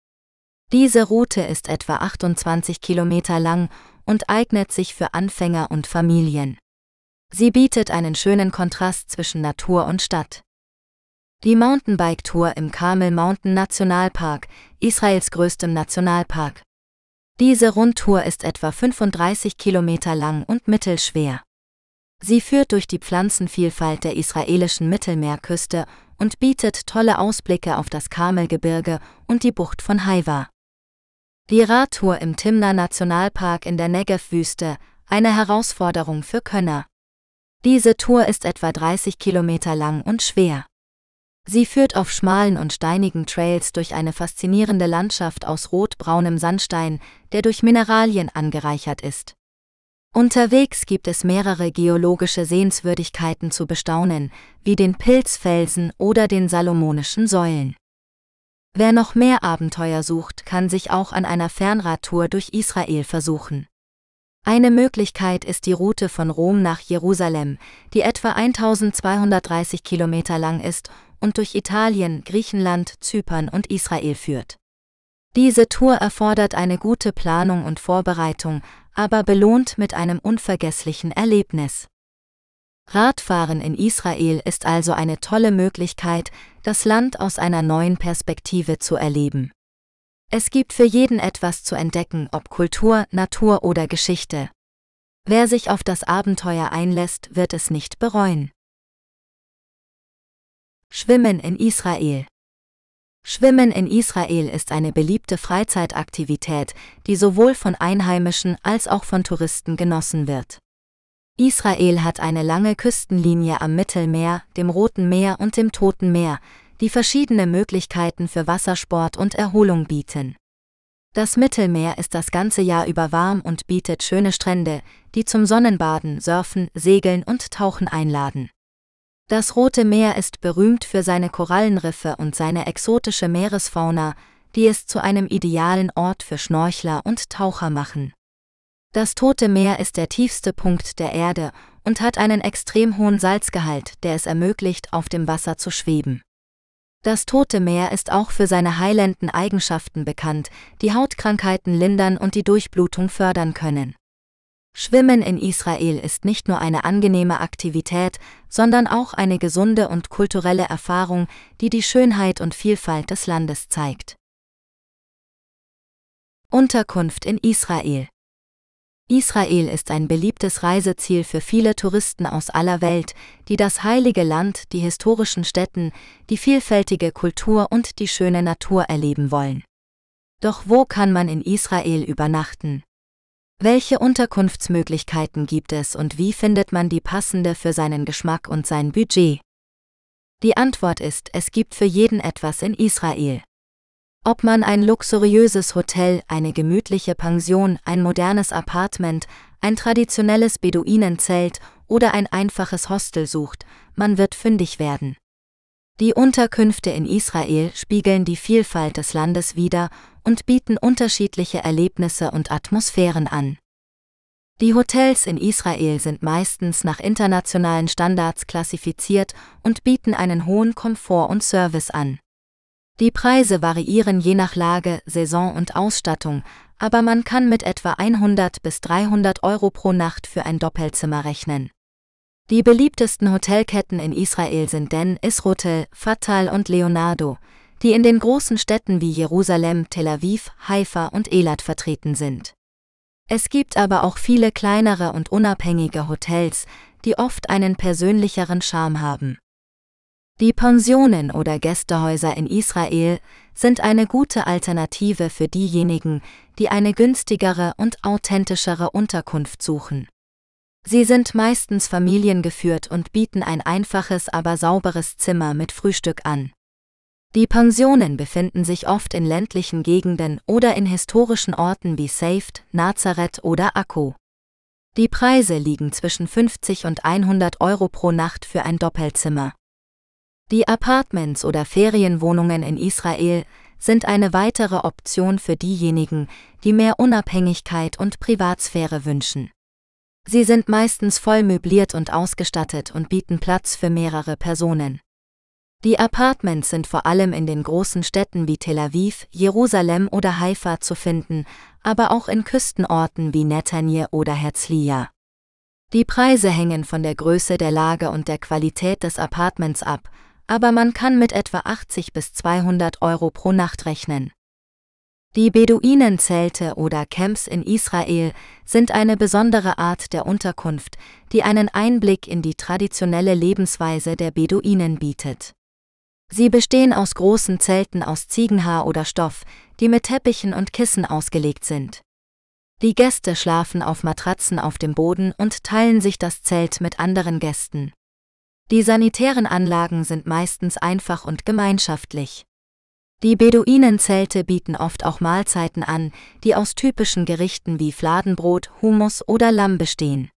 Diese Route ist etwa 28 Kilometer lang und eignet sich für Anfänger und Familien. Sie bietet einen schönen Kontrast zwischen Natur und Stadt. Die Mountainbike-Tour im Carmel Mountain Nationalpark, Israels größtem Nationalpark. Diese Rundtour ist etwa 35 Kilometer lang und mittelschwer. Sie führt durch die Pflanzenvielfalt der israelischen Mittelmeerküste und bietet tolle Ausblicke auf das Karmelgebirge und die Bucht von Haifa. Die Radtour im Timna Nationalpark in der Negev-Wüste, eine Herausforderung für Könner. Diese Tour ist etwa 30 Kilometer lang und schwer. Sie führt auf schmalen und steinigen Trails durch eine faszinierende Landschaft aus rotbraunem Sandstein, der durch Mineralien angereichert ist. Unterwegs gibt es mehrere geologische Sehenswürdigkeiten zu bestaunen, wie den Pilzfelsen oder den Salomonischen Säulen. Wer noch mehr Abenteuer sucht, kann sich auch an einer Fernradtour durch Israel versuchen. Eine Möglichkeit ist die Route von Rom nach Jerusalem, die etwa 1230 Kilometer lang ist und durch Italien, Griechenland, Zypern und Israel führt. Diese Tour erfordert eine gute Planung und Vorbereitung, aber belohnt mit einem unvergesslichen Erlebnis. Radfahren in Israel ist also eine tolle Möglichkeit, das Land aus einer neuen Perspektive zu erleben. Es gibt für jeden etwas zu entdecken, ob Kultur, Natur oder Geschichte. Wer sich auf das Abenteuer einlässt, wird es nicht bereuen. Schwimmen in Israel Schwimmen in Israel ist eine beliebte Freizeitaktivität, die sowohl von Einheimischen als auch von Touristen genossen wird. Israel hat eine lange Küstenlinie am Mittelmeer, dem Roten Meer und dem Toten Meer, die verschiedene Möglichkeiten für Wassersport und Erholung bieten. Das Mittelmeer ist das ganze Jahr über warm und bietet schöne Strände, die zum Sonnenbaden, Surfen, Segeln und Tauchen einladen. Das Rote Meer ist berühmt für seine Korallenriffe und seine exotische Meeresfauna, die es zu einem idealen Ort für Schnorchler und Taucher machen. Das Tote Meer ist der tiefste Punkt der Erde und hat einen extrem hohen Salzgehalt, der es ermöglicht, auf dem Wasser zu schweben. Das Tote Meer ist auch für seine heilenden Eigenschaften bekannt, die Hautkrankheiten lindern und die Durchblutung fördern können. Schwimmen in Israel ist nicht nur eine angenehme Aktivität, sondern auch eine gesunde und kulturelle Erfahrung, die die Schönheit und Vielfalt des Landes zeigt. Unterkunft in Israel Israel ist ein beliebtes Reiseziel für viele Touristen aus aller Welt, die das heilige Land, die historischen Städten, die vielfältige Kultur und die schöne Natur erleben wollen. Doch wo kann man in Israel übernachten? Welche Unterkunftsmöglichkeiten gibt es und wie findet man die passende für seinen Geschmack und sein Budget? Die Antwort ist, es gibt für jeden etwas in Israel. Ob man ein luxuriöses Hotel, eine gemütliche Pension, ein modernes Apartment, ein traditionelles Beduinenzelt oder ein einfaches Hostel sucht, man wird fündig werden. Die Unterkünfte in Israel spiegeln die Vielfalt des Landes wider und bieten unterschiedliche Erlebnisse und Atmosphären an. Die Hotels in Israel sind meistens nach internationalen Standards klassifiziert und bieten einen hohen Komfort und Service an. Die Preise variieren je nach Lage, Saison und Ausstattung, aber man kann mit etwa 100 bis 300 Euro pro Nacht für ein Doppelzimmer rechnen. Die beliebtesten Hotelketten in Israel sind Den, Isrotel, Fatal und Leonardo, die in den großen Städten wie Jerusalem, Tel Aviv, Haifa und Elat vertreten sind. Es gibt aber auch viele kleinere und unabhängige Hotels, die oft einen persönlicheren Charme haben. Die Pensionen oder Gästehäuser in Israel sind eine gute Alternative für diejenigen, die eine günstigere und authentischere Unterkunft suchen. Sie sind meistens familiengeführt und bieten ein einfaches, aber sauberes Zimmer mit Frühstück an. Die Pensionen befinden sich oft in ländlichen Gegenden oder in historischen Orten wie Seift, Nazareth oder Akko. Die Preise liegen zwischen 50 und 100 Euro pro Nacht für ein Doppelzimmer. Die Apartments oder Ferienwohnungen in Israel sind eine weitere Option für diejenigen, die mehr Unabhängigkeit und Privatsphäre wünschen. Sie sind meistens voll möbliert und ausgestattet und bieten Platz für mehrere Personen. Die Apartments sind vor allem in den großen Städten wie Tel Aviv, Jerusalem oder Haifa zu finden, aber auch in Küstenorten wie Netanje oder Herzliya. Die Preise hängen von der Größe der Lage und der Qualität des Apartments ab, aber man kann mit etwa 80 bis 200 Euro pro Nacht rechnen. Die Beduinenzelte oder Camps in Israel sind eine besondere Art der Unterkunft, die einen Einblick in die traditionelle Lebensweise der Beduinen bietet. Sie bestehen aus großen Zelten aus Ziegenhaar oder Stoff, die mit Teppichen und Kissen ausgelegt sind. Die Gäste schlafen auf Matratzen auf dem Boden und teilen sich das Zelt mit anderen Gästen. Die sanitären Anlagen sind meistens einfach und gemeinschaftlich. Die Beduinenzelte bieten oft auch Mahlzeiten an, die aus typischen Gerichten wie Fladenbrot, Hummus oder Lamm bestehen.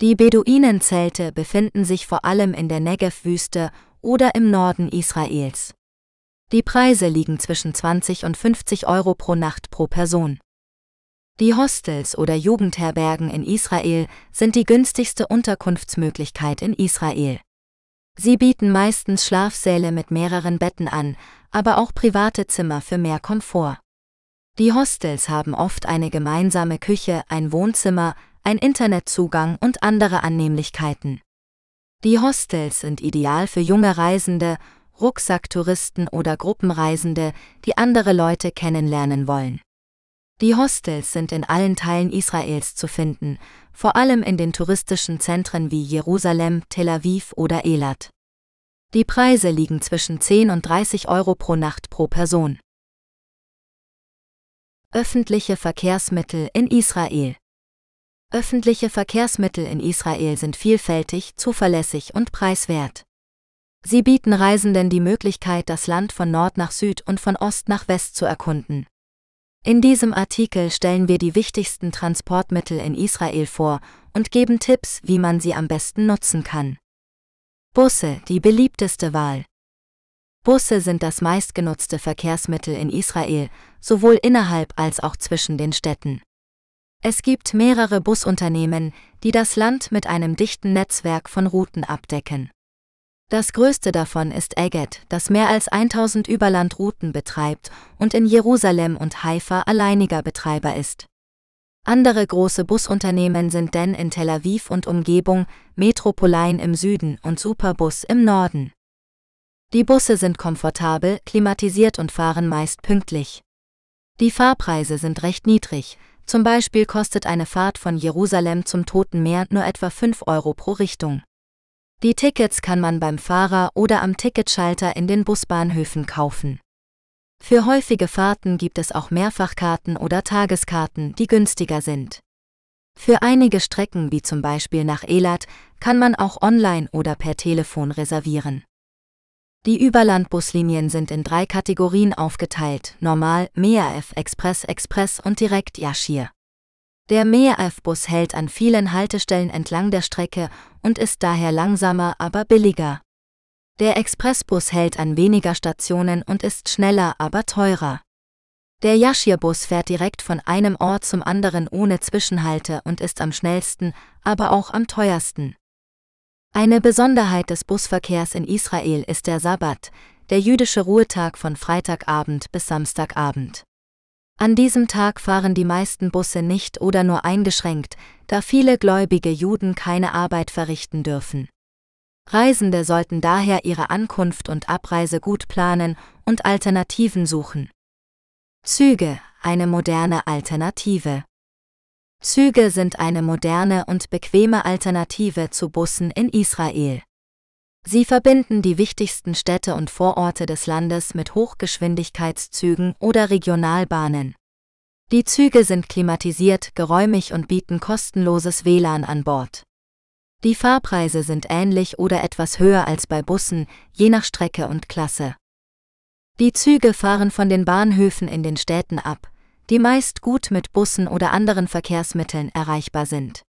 Die Beduinenzelte befinden sich vor allem in der Negev-Wüste oder im Norden Israels. Die Preise liegen zwischen 20 und 50 Euro pro Nacht pro Person. Die Hostels oder Jugendherbergen in Israel sind die günstigste Unterkunftsmöglichkeit in Israel. Sie bieten meistens Schlafsäle mit mehreren Betten an, aber auch private Zimmer für mehr Komfort. Die Hostels haben oft eine gemeinsame Küche, ein Wohnzimmer, ein Internetzugang und andere Annehmlichkeiten. Die Hostels sind ideal für junge Reisende, Rucksacktouristen oder Gruppenreisende, die andere Leute kennenlernen wollen. Die Hostels sind in allen Teilen Israels zu finden, vor allem in den touristischen Zentren wie Jerusalem, Tel Aviv oder Elat. Die Preise liegen zwischen 10 und 30 Euro pro Nacht pro Person. Öffentliche Verkehrsmittel in Israel Öffentliche Verkehrsmittel in Israel sind vielfältig, zuverlässig und preiswert. Sie bieten Reisenden die Möglichkeit, das Land von Nord nach Süd und von Ost nach West zu erkunden. In diesem Artikel stellen wir die wichtigsten Transportmittel in Israel vor und geben Tipps, wie man sie am besten nutzen kann. Busse, die beliebteste Wahl. Busse sind das meistgenutzte Verkehrsmittel in Israel, sowohl innerhalb als auch zwischen den Städten. Es gibt mehrere Busunternehmen, die das Land mit einem dichten Netzwerk von Routen abdecken. Das größte davon ist Egged, das mehr als 1000 Überlandrouten betreibt und in Jerusalem und Haifa alleiniger Betreiber ist. Andere große Busunternehmen sind Den in Tel Aviv und Umgebung, Metropoline im Süden und Superbus im Norden. Die Busse sind komfortabel, klimatisiert und fahren meist pünktlich. Die Fahrpreise sind recht niedrig, zum Beispiel kostet eine Fahrt von Jerusalem zum Toten Meer nur etwa 5 Euro pro Richtung. Die Tickets kann man beim Fahrer oder am Ticketschalter in den Busbahnhöfen kaufen. Für häufige Fahrten gibt es auch Mehrfachkarten oder Tageskarten, die günstiger sind. Für einige Strecken wie zum Beispiel nach Elat kann man auch online oder per Telefon reservieren. Die Überlandbuslinien sind in drei Kategorien aufgeteilt: Normal, MEAF, Express, Express und Direkt Yashir. Der MEAF-Bus hält an vielen Haltestellen entlang der Strecke und ist daher langsamer, aber billiger. Der Expressbus hält an weniger Stationen und ist schneller, aber teurer. Der Yashir-Bus fährt direkt von einem Ort zum anderen ohne Zwischenhalte und ist am schnellsten, aber auch am teuersten. Eine Besonderheit des Busverkehrs in Israel ist der Sabbat, der jüdische Ruhetag von Freitagabend bis Samstagabend. An diesem Tag fahren die meisten Busse nicht oder nur eingeschränkt, da viele gläubige Juden keine Arbeit verrichten dürfen. Reisende sollten daher ihre Ankunft und Abreise gut planen und Alternativen suchen. Züge, eine moderne Alternative. Züge sind eine moderne und bequeme Alternative zu Bussen in Israel. Sie verbinden die wichtigsten Städte und Vororte des Landes mit Hochgeschwindigkeitszügen oder Regionalbahnen. Die Züge sind klimatisiert, geräumig und bieten kostenloses WLAN an Bord. Die Fahrpreise sind ähnlich oder etwas höher als bei Bussen, je nach Strecke und Klasse. Die Züge fahren von den Bahnhöfen in den Städten ab, die meist gut mit Bussen oder anderen Verkehrsmitteln erreichbar sind.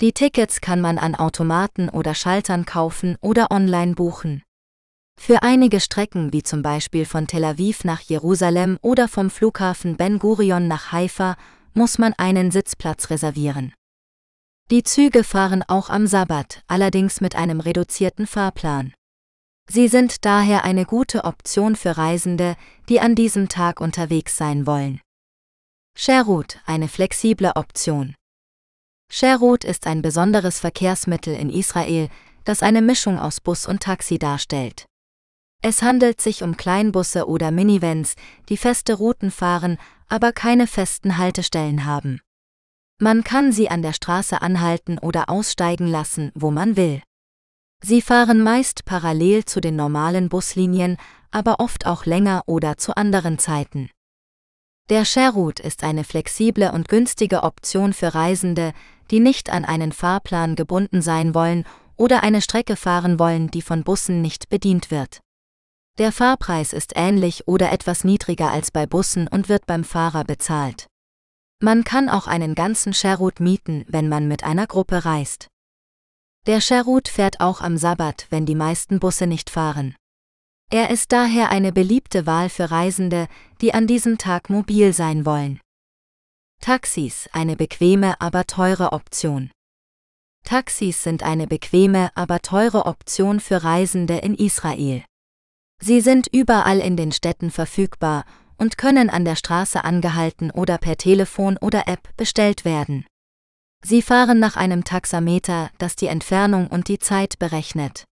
Die Tickets kann man an Automaten oder Schaltern kaufen oder online buchen. Für einige Strecken wie zum Beispiel von Tel Aviv nach Jerusalem oder vom Flughafen Ben Gurion nach Haifa muss man einen Sitzplatz reservieren. Die Züge fahren auch am Sabbat, allerdings mit einem reduzierten Fahrplan. Sie sind daher eine gute Option für Reisende, die an diesem Tag unterwegs sein wollen. Sherwood, eine flexible Option. Sherwood ist ein besonderes Verkehrsmittel in Israel, das eine Mischung aus Bus und Taxi darstellt. Es handelt sich um Kleinbusse oder Minivans, die feste Routen fahren, aber keine festen Haltestellen haben. Man kann sie an der Straße anhalten oder aussteigen lassen, wo man will. Sie fahren meist parallel zu den normalen Buslinien, aber oft auch länger oder zu anderen Zeiten. Der Shareroute ist eine flexible und günstige Option für Reisende, die nicht an einen Fahrplan gebunden sein wollen oder eine Strecke fahren wollen, die von Bussen nicht bedient wird. Der Fahrpreis ist ähnlich oder etwas niedriger als bei Bussen und wird beim Fahrer bezahlt. Man kann auch einen ganzen Shareroute mieten, wenn man mit einer Gruppe reist. Der Shareroute fährt auch am Sabbat, wenn die meisten Busse nicht fahren. Er ist daher eine beliebte Wahl für Reisende, die an diesem Tag mobil sein wollen. Taxis, eine bequeme, aber teure Option. Taxis sind eine bequeme, aber teure Option für Reisende in Israel. Sie sind überall in den Städten verfügbar und können an der Straße angehalten oder per Telefon oder App bestellt werden. Sie fahren nach einem Taxameter, das die Entfernung und die Zeit berechnet.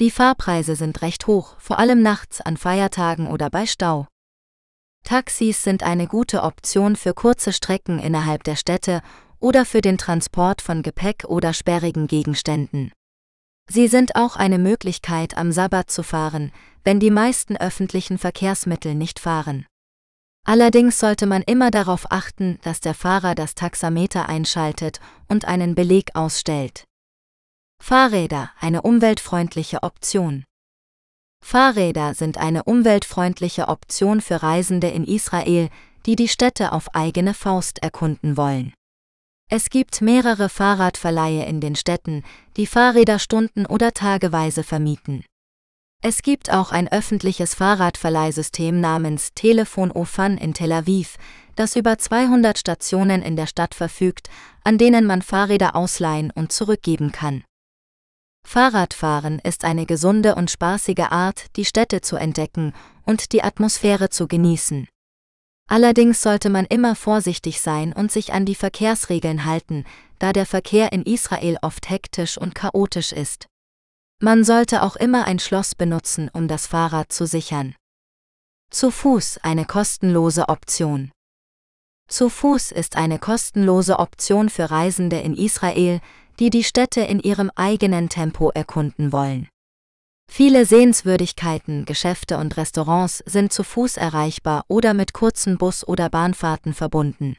Die Fahrpreise sind recht hoch, vor allem nachts an Feiertagen oder bei Stau. Taxis sind eine gute Option für kurze Strecken innerhalb der Städte oder für den Transport von Gepäck oder sperrigen Gegenständen. Sie sind auch eine Möglichkeit, am Sabbat zu fahren, wenn die meisten öffentlichen Verkehrsmittel nicht fahren. Allerdings sollte man immer darauf achten, dass der Fahrer das Taxameter einschaltet und einen Beleg ausstellt. Fahrräder, eine umweltfreundliche Option. Fahrräder sind eine umweltfreundliche Option für Reisende in Israel, die die Städte auf eigene Faust erkunden wollen. Es gibt mehrere Fahrradverleihe in den Städten, die Fahrräder stunden- oder tageweise vermieten. Es gibt auch ein öffentliches Fahrradverleihsystem namens Telefon Ofan in Tel Aviv, das über 200 Stationen in der Stadt verfügt, an denen man Fahrräder ausleihen und zurückgeben kann. Fahrradfahren ist eine gesunde und spaßige Art, die Städte zu entdecken und die Atmosphäre zu genießen. Allerdings sollte man immer vorsichtig sein und sich an die Verkehrsregeln halten, da der Verkehr in Israel oft hektisch und chaotisch ist. Man sollte auch immer ein Schloss benutzen, um das Fahrrad zu sichern. Zu Fuß eine kostenlose Option. Zu Fuß ist eine kostenlose Option für Reisende in Israel, die die Städte in ihrem eigenen Tempo erkunden wollen. Viele Sehenswürdigkeiten, Geschäfte und Restaurants sind zu Fuß erreichbar oder mit kurzen Bus- oder Bahnfahrten verbunden.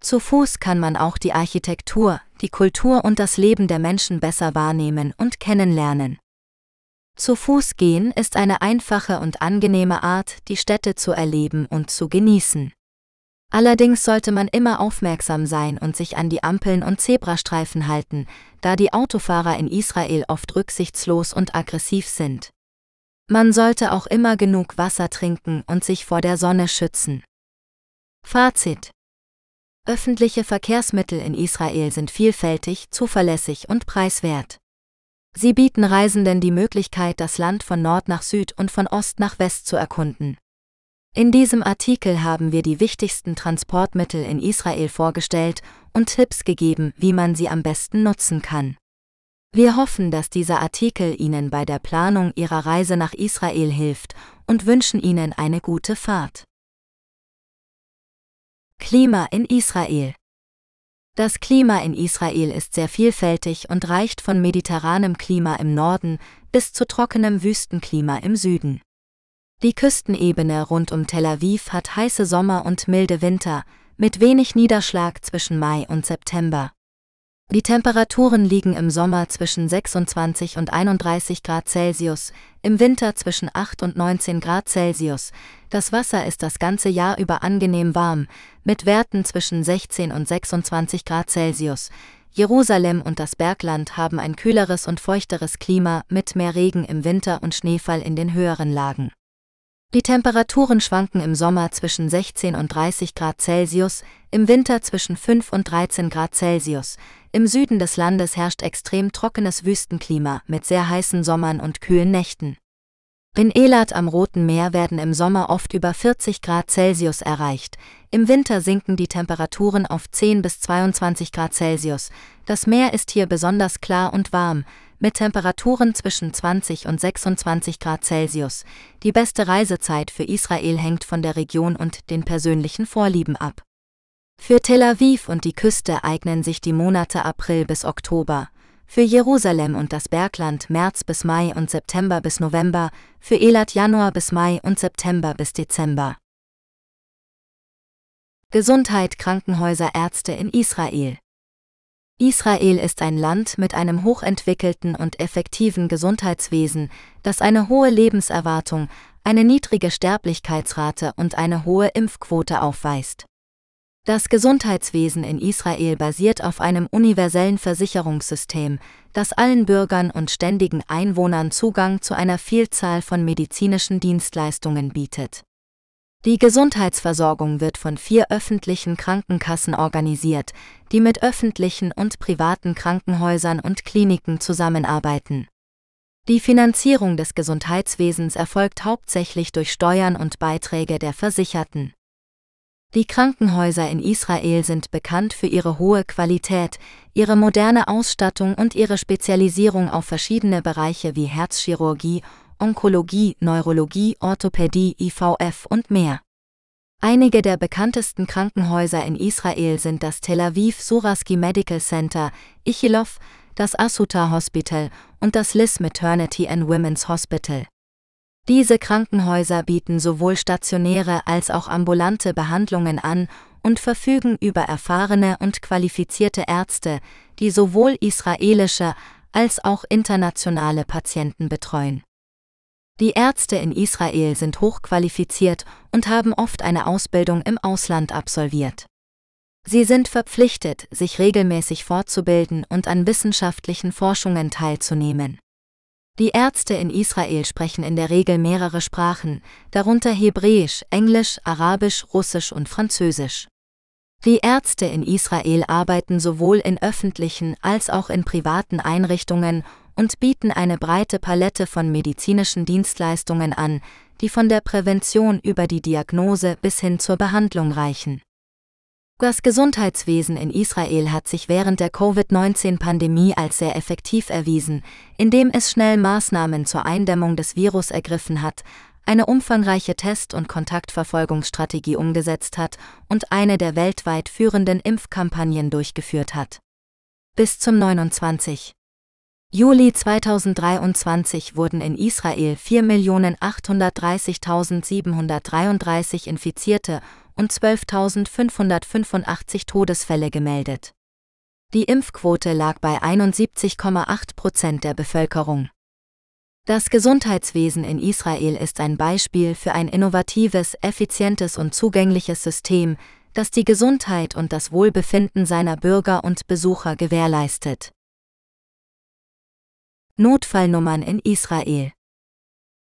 Zu Fuß kann man auch die Architektur, die Kultur und das Leben der Menschen besser wahrnehmen und kennenlernen. Zu Fuß gehen ist eine einfache und angenehme Art, die Städte zu erleben und zu genießen. Allerdings sollte man immer aufmerksam sein und sich an die Ampeln und Zebrastreifen halten, da die Autofahrer in Israel oft rücksichtslos und aggressiv sind. Man sollte auch immer genug Wasser trinken und sich vor der Sonne schützen. Fazit Öffentliche Verkehrsmittel in Israel sind vielfältig, zuverlässig und preiswert. Sie bieten Reisenden die Möglichkeit, das Land von Nord nach Süd und von Ost nach West zu erkunden. In diesem Artikel haben wir die wichtigsten Transportmittel in Israel vorgestellt und Tipps gegeben, wie man sie am besten nutzen kann. Wir hoffen, dass dieser Artikel Ihnen bei der Planung Ihrer Reise nach Israel hilft und wünschen Ihnen eine gute Fahrt. Klima in Israel Das Klima in Israel ist sehr vielfältig und reicht von mediterranem Klima im Norden bis zu trockenem Wüstenklima im Süden. Die Küstenebene rund um Tel Aviv hat heiße Sommer und milde Winter, mit wenig Niederschlag zwischen Mai und September. Die Temperaturen liegen im Sommer zwischen 26 und 31 Grad Celsius, im Winter zwischen 8 und 19 Grad Celsius. Das Wasser ist das ganze Jahr über angenehm warm, mit Werten zwischen 16 und 26 Grad Celsius. Jerusalem und das Bergland haben ein kühleres und feuchteres Klima mit mehr Regen im Winter und Schneefall in den höheren Lagen. Die Temperaturen schwanken im Sommer zwischen 16 und 30 Grad Celsius, im Winter zwischen 5 und 13 Grad Celsius. Im Süden des Landes herrscht extrem trockenes Wüstenklima mit sehr heißen Sommern und kühlen Nächten. In Elat am Roten Meer werden im Sommer oft über 40 Grad Celsius erreicht, im Winter sinken die Temperaturen auf 10 bis 22 Grad Celsius. Das Meer ist hier besonders klar und warm, mit Temperaturen zwischen 20 und 26 Grad Celsius. Die beste Reisezeit für Israel hängt von der Region und den persönlichen Vorlieben ab. Für Tel Aviv und die Küste eignen sich die Monate April bis Oktober, für Jerusalem und das Bergland März bis Mai und September bis November, für Elat Januar bis Mai und September bis Dezember. Gesundheit Krankenhäuser Ärzte in Israel Israel ist ein Land mit einem hochentwickelten und effektiven Gesundheitswesen, das eine hohe Lebenserwartung, eine niedrige Sterblichkeitsrate und eine hohe Impfquote aufweist. Das Gesundheitswesen in Israel basiert auf einem universellen Versicherungssystem, das allen Bürgern und ständigen Einwohnern Zugang zu einer Vielzahl von medizinischen Dienstleistungen bietet. Die Gesundheitsversorgung wird von vier öffentlichen Krankenkassen organisiert, die mit öffentlichen und privaten Krankenhäusern und Kliniken zusammenarbeiten. Die Finanzierung des Gesundheitswesens erfolgt hauptsächlich durch Steuern und Beiträge der Versicherten. Die Krankenhäuser in Israel sind bekannt für ihre hohe Qualität, ihre moderne Ausstattung und ihre Spezialisierung auf verschiedene Bereiche wie Herzchirurgie, Onkologie, Neurologie, Orthopädie, IVF und mehr. Einige der bekanntesten Krankenhäuser in Israel sind das Tel Aviv Suraski Medical Center, Ichilov, das Asuta Hospital und das Liz Maternity and Women's Hospital. Diese Krankenhäuser bieten sowohl stationäre als auch ambulante Behandlungen an und verfügen über erfahrene und qualifizierte Ärzte, die sowohl israelische als auch internationale Patienten betreuen. Die Ärzte in Israel sind hochqualifiziert und haben oft eine Ausbildung im Ausland absolviert. Sie sind verpflichtet, sich regelmäßig fortzubilden und an wissenschaftlichen Forschungen teilzunehmen. Die Ärzte in Israel sprechen in der Regel mehrere Sprachen, darunter Hebräisch, Englisch, Arabisch, Russisch und Französisch. Die Ärzte in Israel arbeiten sowohl in öffentlichen als auch in privaten Einrichtungen und bieten eine breite Palette von medizinischen Dienstleistungen an, die von der Prävention über die Diagnose bis hin zur Behandlung reichen. Das Gesundheitswesen in Israel hat sich während der Covid-19-Pandemie als sehr effektiv erwiesen, indem es schnell Maßnahmen zur Eindämmung des Virus ergriffen hat, eine umfangreiche Test- und Kontaktverfolgungsstrategie umgesetzt hat und eine der weltweit führenden Impfkampagnen durchgeführt hat. Bis zum 29. Juli 2023 wurden in Israel 4.830.733 Infizierte und 12.585 Todesfälle gemeldet. Die Impfquote lag bei 71,8 Prozent der Bevölkerung. Das Gesundheitswesen in Israel ist ein Beispiel für ein innovatives, effizientes und zugängliches System, das die Gesundheit und das Wohlbefinden seiner Bürger und Besucher gewährleistet. Notfallnummern in Israel.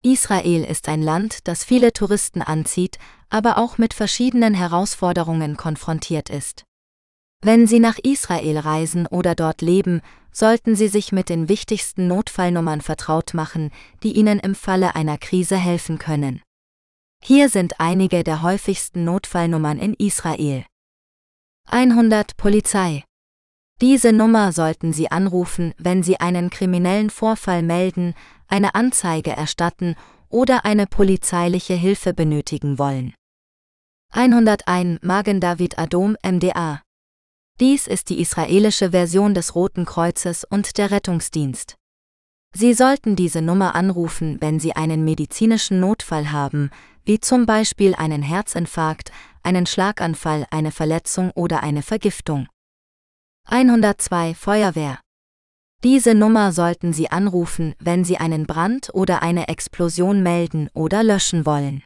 Israel ist ein Land, das viele Touristen anzieht, aber auch mit verschiedenen Herausforderungen konfrontiert ist. Wenn Sie nach Israel reisen oder dort leben, sollten Sie sich mit den wichtigsten Notfallnummern vertraut machen, die Ihnen im Falle einer Krise helfen können. Hier sind einige der häufigsten Notfallnummern in Israel. 100 Polizei diese Nummer sollten Sie anrufen, wenn Sie einen kriminellen Vorfall melden, eine Anzeige erstatten oder eine polizeiliche Hilfe benötigen wollen. 101 Magen David Adom MDA. Dies ist die israelische Version des Roten Kreuzes und der Rettungsdienst. Sie sollten diese Nummer anrufen, wenn Sie einen medizinischen Notfall haben, wie zum Beispiel einen Herzinfarkt, einen Schlaganfall, eine Verletzung oder eine Vergiftung. 102 Feuerwehr. Diese Nummer sollten Sie anrufen, wenn Sie einen Brand oder eine Explosion melden oder löschen wollen.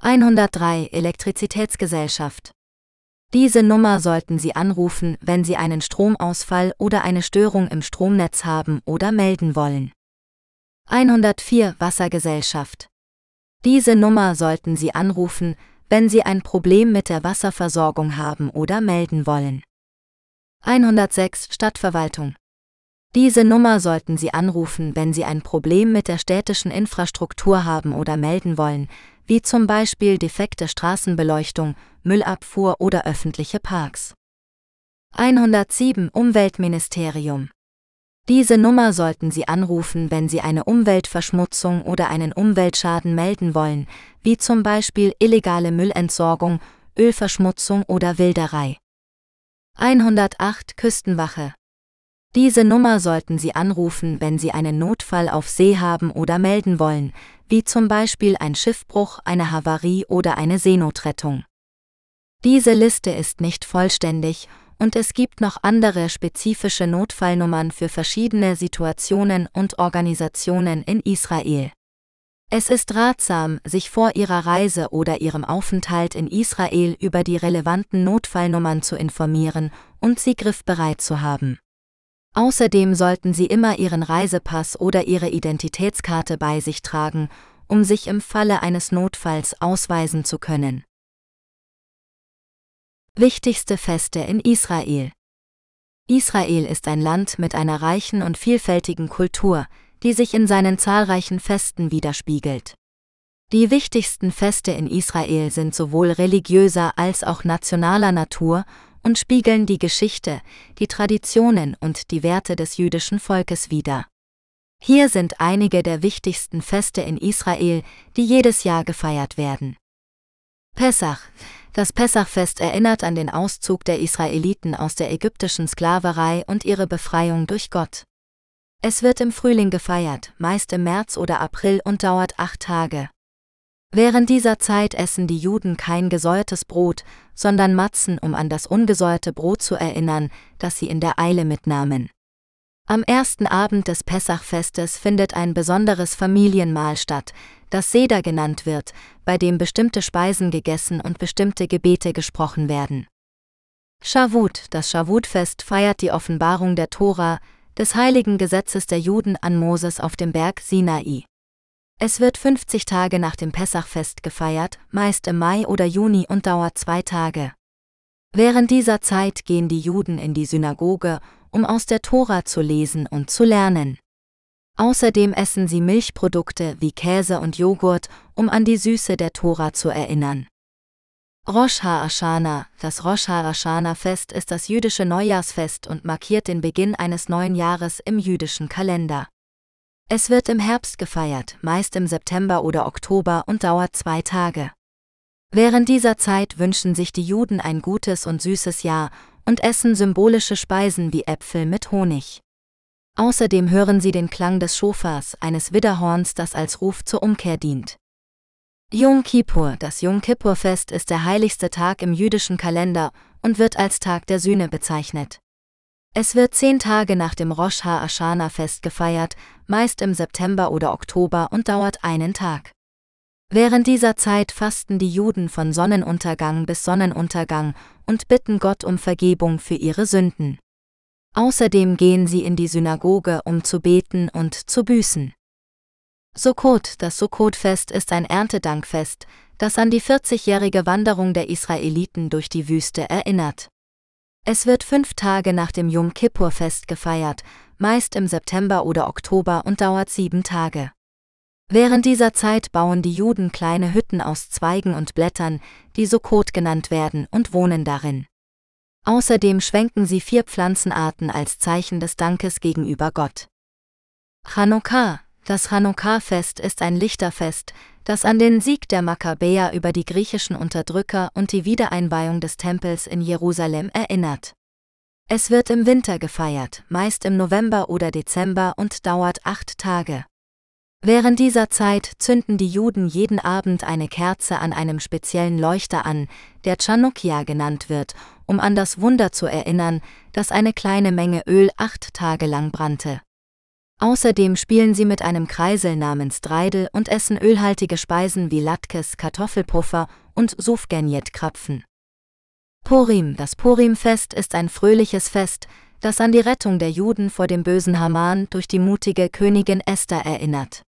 103 Elektrizitätsgesellschaft. Diese Nummer sollten Sie anrufen, wenn Sie einen Stromausfall oder eine Störung im Stromnetz haben oder melden wollen. 104 Wassergesellschaft. Diese Nummer sollten Sie anrufen, wenn Sie ein Problem mit der Wasserversorgung haben oder melden wollen. 106 Stadtverwaltung. Diese Nummer sollten Sie anrufen, wenn Sie ein Problem mit der städtischen Infrastruktur haben oder melden wollen, wie zum Beispiel defekte Straßenbeleuchtung, Müllabfuhr oder öffentliche Parks. 107 Umweltministerium. Diese Nummer sollten Sie anrufen, wenn Sie eine Umweltverschmutzung oder einen Umweltschaden melden wollen, wie zum Beispiel illegale Müllentsorgung, Ölverschmutzung oder Wilderei. 108 Küstenwache. Diese Nummer sollten Sie anrufen, wenn Sie einen Notfall auf See haben oder melden wollen, wie zum Beispiel ein Schiffbruch, eine Havarie oder eine Seenotrettung. Diese Liste ist nicht vollständig und es gibt noch andere spezifische Notfallnummern für verschiedene Situationen und Organisationen in Israel. Es ist ratsam, sich vor Ihrer Reise oder Ihrem Aufenthalt in Israel über die relevanten Notfallnummern zu informieren und sie griffbereit zu haben. Außerdem sollten Sie immer Ihren Reisepass oder Ihre Identitätskarte bei sich tragen, um sich im Falle eines Notfalls ausweisen zu können. Wichtigste Feste in Israel Israel ist ein Land mit einer reichen und vielfältigen Kultur, die sich in seinen zahlreichen Festen widerspiegelt. Die wichtigsten Feste in Israel sind sowohl religiöser als auch nationaler Natur und spiegeln die Geschichte, die Traditionen und die Werte des jüdischen Volkes wider. Hier sind einige der wichtigsten Feste in Israel, die jedes Jahr gefeiert werden. Pessach. Das Pessachfest erinnert an den Auszug der Israeliten aus der ägyptischen Sklaverei und ihre Befreiung durch Gott. Es wird im Frühling gefeiert, meist im März oder April und dauert acht Tage. Während dieser Zeit essen die Juden kein gesäuertes Brot, sondern Matzen, um an das ungesäuerte Brot zu erinnern, das sie in der Eile mitnahmen. Am ersten Abend des Pessachfestes findet ein besonderes Familienmahl statt, das Seder genannt wird, bei dem bestimmte Speisen gegessen und bestimmte Gebete gesprochen werden. Shavut, das Shavutfest feiert die Offenbarung der Tora, des heiligen Gesetzes der Juden an Moses auf dem Berg Sinai. Es wird 50 Tage nach dem Pessachfest gefeiert, meist im Mai oder Juni und dauert zwei Tage. Während dieser Zeit gehen die Juden in die Synagoge, um aus der Tora zu lesen und zu lernen. Außerdem essen sie Milchprodukte wie Käse und Joghurt, um an die Süße der Tora zu erinnern. Rosh Hashanah, das Rosh Hashanah-Fest ist das jüdische Neujahrsfest und markiert den Beginn eines neuen Jahres im jüdischen Kalender. Es wird im Herbst gefeiert, meist im September oder Oktober und dauert zwei Tage. Während dieser Zeit wünschen sich die Juden ein gutes und süßes Jahr und essen symbolische Speisen wie Äpfel mit Honig. Außerdem hören sie den Klang des Schofars, eines Widderhorns, das als Ruf zur Umkehr dient. Yom Kippur, das Yom Kippur-Fest ist der heiligste Tag im jüdischen Kalender und wird als Tag der Sühne bezeichnet. Es wird zehn Tage nach dem Rosh Hashanah-Fest gefeiert, meist im September oder Oktober und dauert einen Tag. Während dieser Zeit fasten die Juden von Sonnenuntergang bis Sonnenuntergang und bitten Gott um Vergebung für ihre Sünden. Außerdem gehen sie in die Synagoge, um zu beten und zu büßen. Sukkot, das Sukkot-Fest ist ein Erntedankfest, das an die 40-jährige Wanderung der Israeliten durch die Wüste erinnert. Es wird fünf Tage nach dem Yom Kippur-Fest gefeiert, meist im September oder Oktober und dauert sieben Tage. Während dieser Zeit bauen die Juden kleine Hütten aus Zweigen und Blättern, die Sukkot genannt werden, und wohnen darin. Außerdem schwenken sie vier Pflanzenarten als Zeichen des Dankes gegenüber Gott. Chanukah, das Chanukah-Fest ist ein Lichterfest, das an den Sieg der Makkabäer über die griechischen Unterdrücker und die Wiedereinweihung des Tempels in Jerusalem erinnert. Es wird im Winter gefeiert, meist im November oder Dezember und dauert acht Tage. Während dieser Zeit zünden die Juden jeden Abend eine Kerze an einem speziellen Leuchter an, der Chanukia genannt wird, um an das Wunder zu erinnern, dass eine kleine Menge Öl acht Tage lang brannte. Außerdem spielen sie mit einem Kreisel namens Dreidel und essen ölhaltige Speisen wie Latkes, Kartoffelpuffer und Sufgenjet-Krapfen. Purim, das Purim-Fest ist ein fröhliches Fest, das an die Rettung der Juden vor dem bösen Haman durch die mutige Königin Esther erinnert.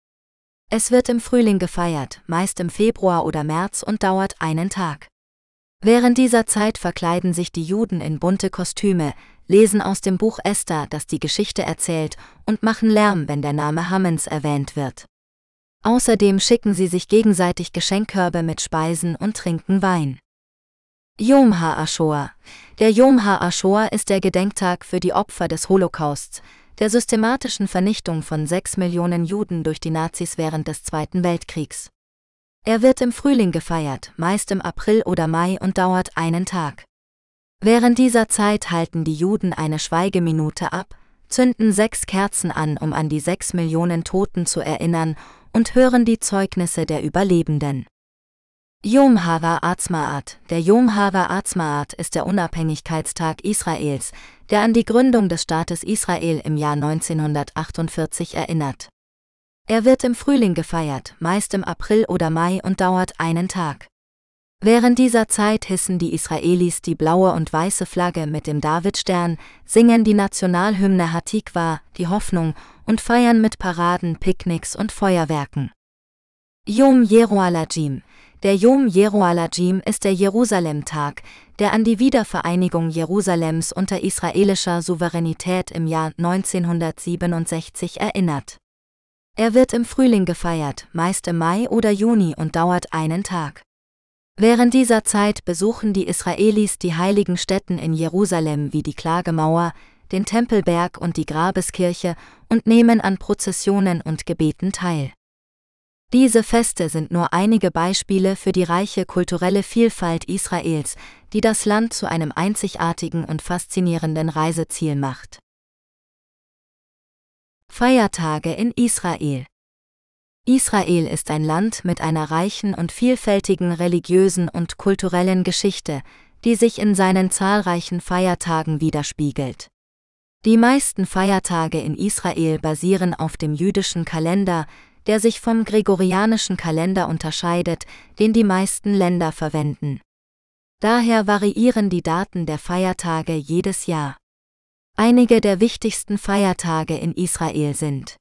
Es wird im Frühling gefeiert, meist im Februar oder März und dauert einen Tag. Während dieser Zeit verkleiden sich die Juden in bunte Kostüme, lesen aus dem Buch Esther, das die Geschichte erzählt, und machen Lärm, wenn der Name Hammens erwähnt wird. Außerdem schicken sie sich gegenseitig Geschenkkörbe mit Speisen und trinken Wein. Yom HaAshor. Der Yom HaAshor ist der Gedenktag für die Opfer des Holocausts, der systematischen Vernichtung von sechs Millionen Juden durch die Nazis während des Zweiten Weltkriegs. Er wird im Frühling gefeiert, meist im April oder Mai und dauert einen Tag. Während dieser Zeit halten die Juden eine Schweigeminute ab, zünden sechs Kerzen an, um an die sechs Millionen Toten zu erinnern, und hören die Zeugnisse der Überlebenden. Yom Hava Atzmaat Der Yom Hava Atzmaat ist der Unabhängigkeitstag Israels, der an die Gründung des Staates Israel im Jahr 1948 erinnert. Er wird im Frühling gefeiert, meist im April oder Mai und dauert einen Tag. Während dieser Zeit hissen die Israelis die blaue und weiße Flagge mit dem Davidstern, singen die Nationalhymne Hatikwa, die Hoffnung, und feiern mit Paraden, Picknicks und Feuerwerken. Yom Jerualajim Der Yom Jerualajim ist der Jerusalem-Tag, der an die Wiedervereinigung Jerusalems unter israelischer Souveränität im Jahr 1967 erinnert. Er wird im Frühling gefeiert, meist im Mai oder Juni und dauert einen Tag. Während dieser Zeit besuchen die Israelis die heiligen Stätten in Jerusalem wie die Klagemauer, den Tempelberg und die Grabeskirche und nehmen an Prozessionen und Gebeten teil. Diese Feste sind nur einige Beispiele für die reiche kulturelle Vielfalt Israels, die das Land zu einem einzigartigen und faszinierenden Reiseziel macht. Feiertage in Israel Israel ist ein Land mit einer reichen und vielfältigen religiösen und kulturellen Geschichte, die sich in seinen zahlreichen Feiertagen widerspiegelt. Die meisten Feiertage in Israel basieren auf dem jüdischen Kalender, der sich vom gregorianischen Kalender unterscheidet, den die meisten Länder verwenden. Daher variieren die Daten der Feiertage jedes Jahr. Einige der wichtigsten Feiertage in Israel sind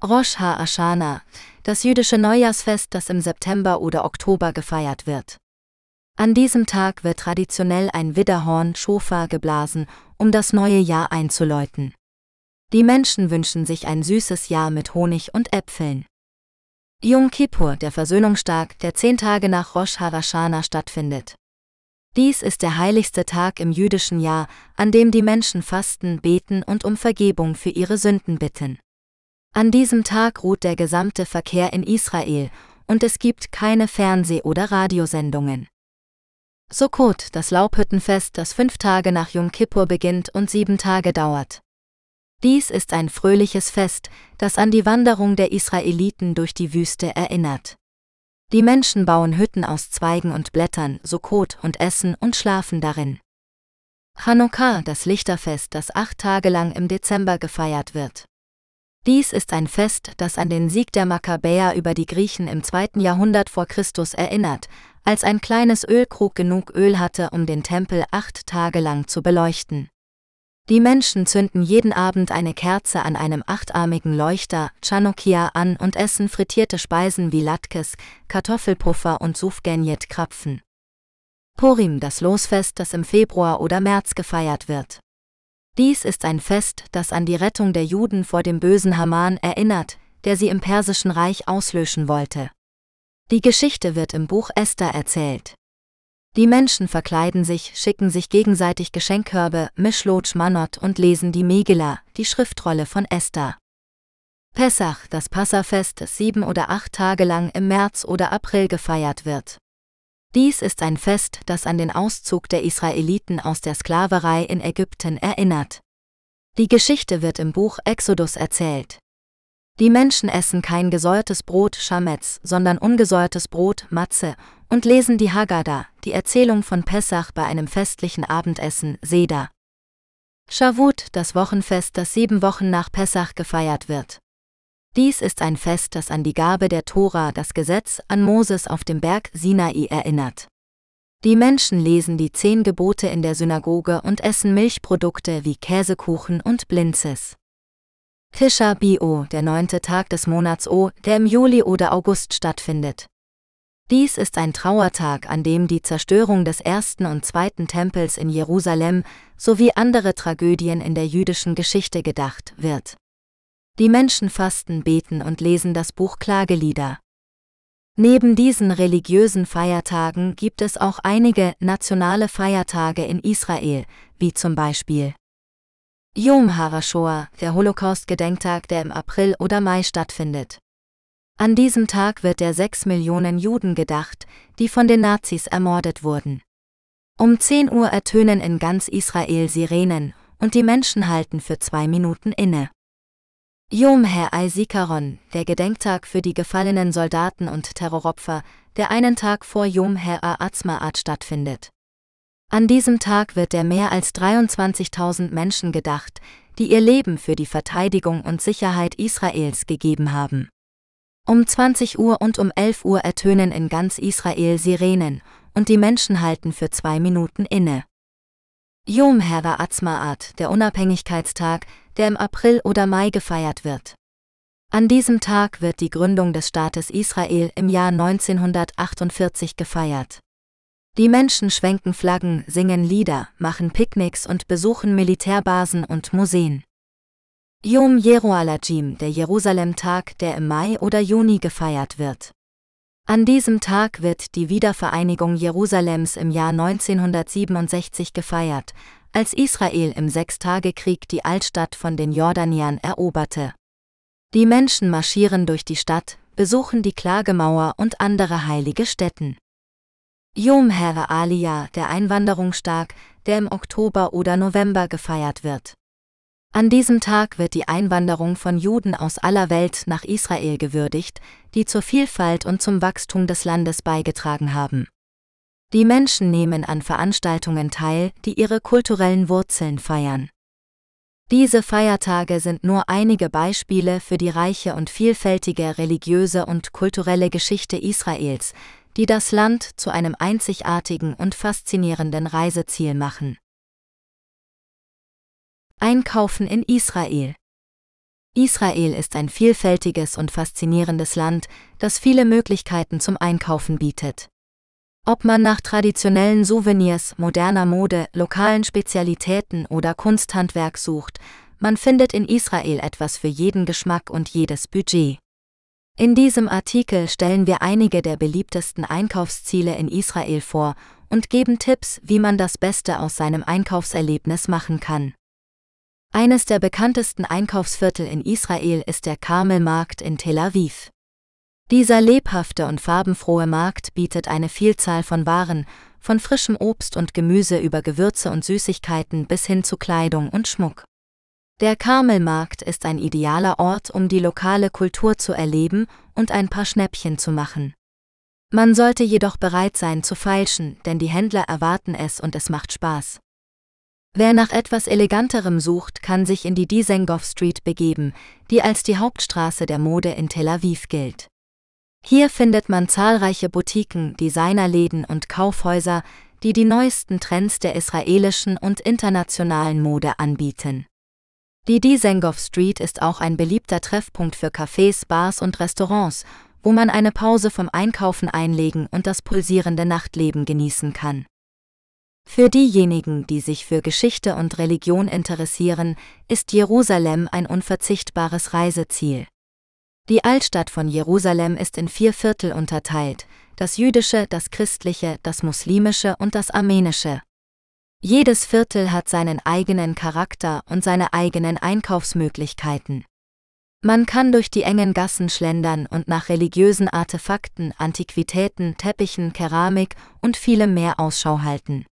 Rosh HaShana, das jüdische Neujahrsfest, das im September oder Oktober gefeiert wird. An diesem Tag wird traditionell ein Widderhorn Schofar geblasen, um das neue Jahr einzuläuten. Die Menschen wünschen sich ein süßes Jahr mit Honig und Äpfeln. Yom Kippur, der Versöhnungstag, der zehn Tage nach Rosh Hashanah stattfindet. Dies ist der heiligste Tag im jüdischen Jahr, an dem die Menschen fasten, beten und um Vergebung für ihre Sünden bitten. An diesem Tag ruht der gesamte Verkehr in Israel und es gibt keine Fernseh- oder Radiosendungen. Sukkot, das Laubhüttenfest, das fünf Tage nach Yom Kippur beginnt und sieben Tage dauert. Dies ist ein fröhliches Fest, das an die Wanderung der Israeliten durch die Wüste erinnert. Die Menschen bauen Hütten aus Zweigen und Blättern, Sukkot und essen und schlafen darin. Chanukah, das Lichterfest, das acht Tage lang im Dezember gefeiert wird. Dies ist ein Fest, das an den Sieg der Makkabäer über die Griechen im zweiten Jahrhundert vor Christus erinnert, als ein kleines Ölkrug genug Öl hatte, um den Tempel acht Tage lang zu beleuchten. Die Menschen zünden jeden Abend eine Kerze an einem achtarmigen Leuchter, Chanukia, an und essen frittierte Speisen wie Latkes, Kartoffelpuffer und Sufgenjet Krapfen. Purim, das Losfest, das im Februar oder März gefeiert wird. Dies ist ein Fest, das an die Rettung der Juden vor dem bösen Haman erinnert, der sie im Persischen Reich auslöschen wollte. Die Geschichte wird im Buch Esther erzählt. Die Menschen verkleiden sich, schicken sich gegenseitig Geschenkkörbe, Mischlotsch Manot und lesen die Megillah, die Schriftrolle von Esther. Pessach, das Passafest, das sieben oder acht Tage lang im März oder April gefeiert wird. Dies ist ein Fest, das an den Auszug der Israeliten aus der Sklaverei in Ägypten erinnert. Die Geschichte wird im Buch Exodus erzählt. Die Menschen essen kein gesäuertes Brot Schametz, sondern ungesäuertes Brot Matze und lesen die Haggadah, die Erzählung von Pessach bei einem festlichen Abendessen Seder. Shavuot, das Wochenfest, das sieben Wochen nach Pessach gefeiert wird. Dies ist ein Fest, das an die Gabe der Tora, das Gesetz, an Moses auf dem Berg Sinai erinnert. Die Menschen lesen die zehn Gebote in der Synagoge und essen Milchprodukte wie Käsekuchen und Blinzes. Tisha Bio, der neunte Tag des Monats O, der im Juli oder August stattfindet. Dies ist ein Trauertag, an dem die Zerstörung des ersten und zweiten Tempels in Jerusalem sowie andere Tragödien in der jüdischen Geschichte gedacht wird. Die Menschen fasten, beten und lesen das Buch Klagelieder. Neben diesen religiösen Feiertagen gibt es auch einige nationale Feiertage in Israel, wie zum Beispiel Yom HaRashoah, der Holocaust-Gedenktag, der im April oder Mai stattfindet. An diesem Tag wird der sechs Millionen Juden gedacht, die von den Nazis ermordet wurden. Um 10 Uhr ertönen in ganz Israel Sirenen, und die Menschen halten für zwei Minuten inne. Yom HaZikaron, der Gedenktag für die gefallenen Soldaten und Terroropfer, der einen Tag vor Yom HaAtzmaat stattfindet. An diesem Tag wird der mehr als 23.000 Menschen gedacht, die ihr Leben für die Verteidigung und Sicherheit Israels gegeben haben. Um 20 Uhr und um 11 Uhr ertönen in ganz Israel Sirenen, und die Menschen halten für zwei Minuten inne. Yom Ha'atzmaat, der Unabhängigkeitstag, der im April oder Mai gefeiert wird. An diesem Tag wird die Gründung des Staates Israel im Jahr 1948 gefeiert. Die Menschen schwenken Flaggen, singen Lieder, machen Picknicks und besuchen Militärbasen und Museen. Yom Jerualajim, der Jerusalem-Tag, der im Mai oder Juni gefeiert wird. An diesem Tag wird die Wiedervereinigung Jerusalems im Jahr 1967 gefeiert, als Israel im Sechstagekrieg die Altstadt von den Jordaniern eroberte. Die Menschen marschieren durch die Stadt, besuchen die Klagemauer und andere heilige Stätten. Yom Hera Aliyah, der Einwanderungstag, der im Oktober oder November gefeiert wird. An diesem Tag wird die Einwanderung von Juden aus aller Welt nach Israel gewürdigt, die zur Vielfalt und zum Wachstum des Landes beigetragen haben. Die Menschen nehmen an Veranstaltungen teil, die ihre kulturellen Wurzeln feiern. Diese Feiertage sind nur einige Beispiele für die reiche und vielfältige religiöse und kulturelle Geschichte Israels, die das Land zu einem einzigartigen und faszinierenden Reiseziel machen. Einkaufen in Israel Israel ist ein vielfältiges und faszinierendes Land, das viele Möglichkeiten zum Einkaufen bietet. Ob man nach traditionellen Souvenirs, moderner Mode, lokalen Spezialitäten oder Kunsthandwerk sucht, man findet in Israel etwas für jeden Geschmack und jedes Budget. In diesem Artikel stellen wir einige der beliebtesten Einkaufsziele in Israel vor und geben Tipps, wie man das Beste aus seinem Einkaufserlebnis machen kann. Eines der bekanntesten Einkaufsviertel in Israel ist der Karmelmarkt in Tel Aviv. Dieser lebhafte und farbenfrohe Markt bietet eine Vielzahl von Waren, von frischem Obst und Gemüse über Gewürze und Süßigkeiten bis hin zu Kleidung und Schmuck. Der Karmelmarkt ist ein idealer Ort, um die lokale Kultur zu erleben und ein paar Schnäppchen zu machen. Man sollte jedoch bereit sein zu feilschen, denn die Händler erwarten es und es macht Spaß. Wer nach etwas Eleganterem sucht, kann sich in die Dizengoff Street begeben, die als die Hauptstraße der Mode in Tel Aviv gilt. Hier findet man zahlreiche Boutiquen, Designerläden und Kaufhäuser, die die neuesten Trends der israelischen und internationalen Mode anbieten. Die Dizengoff Street ist auch ein beliebter Treffpunkt für Cafés, Bars und Restaurants, wo man eine Pause vom Einkaufen einlegen und das pulsierende Nachtleben genießen kann. Für diejenigen, die sich für Geschichte und Religion interessieren, ist Jerusalem ein unverzichtbares Reiseziel. Die Altstadt von Jerusalem ist in vier Viertel unterteilt, das jüdische, das christliche, das muslimische und das armenische. Jedes Viertel hat seinen eigenen Charakter und seine eigenen Einkaufsmöglichkeiten. Man kann durch die engen Gassen schlendern und nach religiösen Artefakten, Antiquitäten, Teppichen, Keramik und vielem mehr Ausschau halten.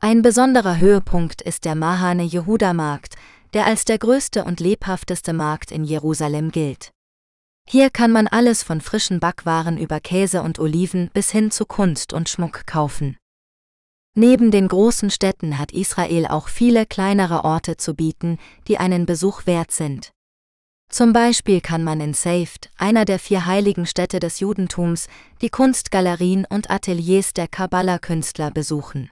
Ein besonderer Höhepunkt ist der Mahane Yehuda Markt, der als der größte und lebhafteste Markt in Jerusalem gilt. Hier kann man alles von frischen Backwaren über Käse und Oliven bis hin zu Kunst und Schmuck kaufen. Neben den großen Städten hat Israel auch viele kleinere Orte zu bieten, die einen Besuch wert sind. Zum Beispiel kann man in Seift, einer der vier heiligen Städte des Judentums, die Kunstgalerien und Ateliers der Kabbalah-Künstler besuchen.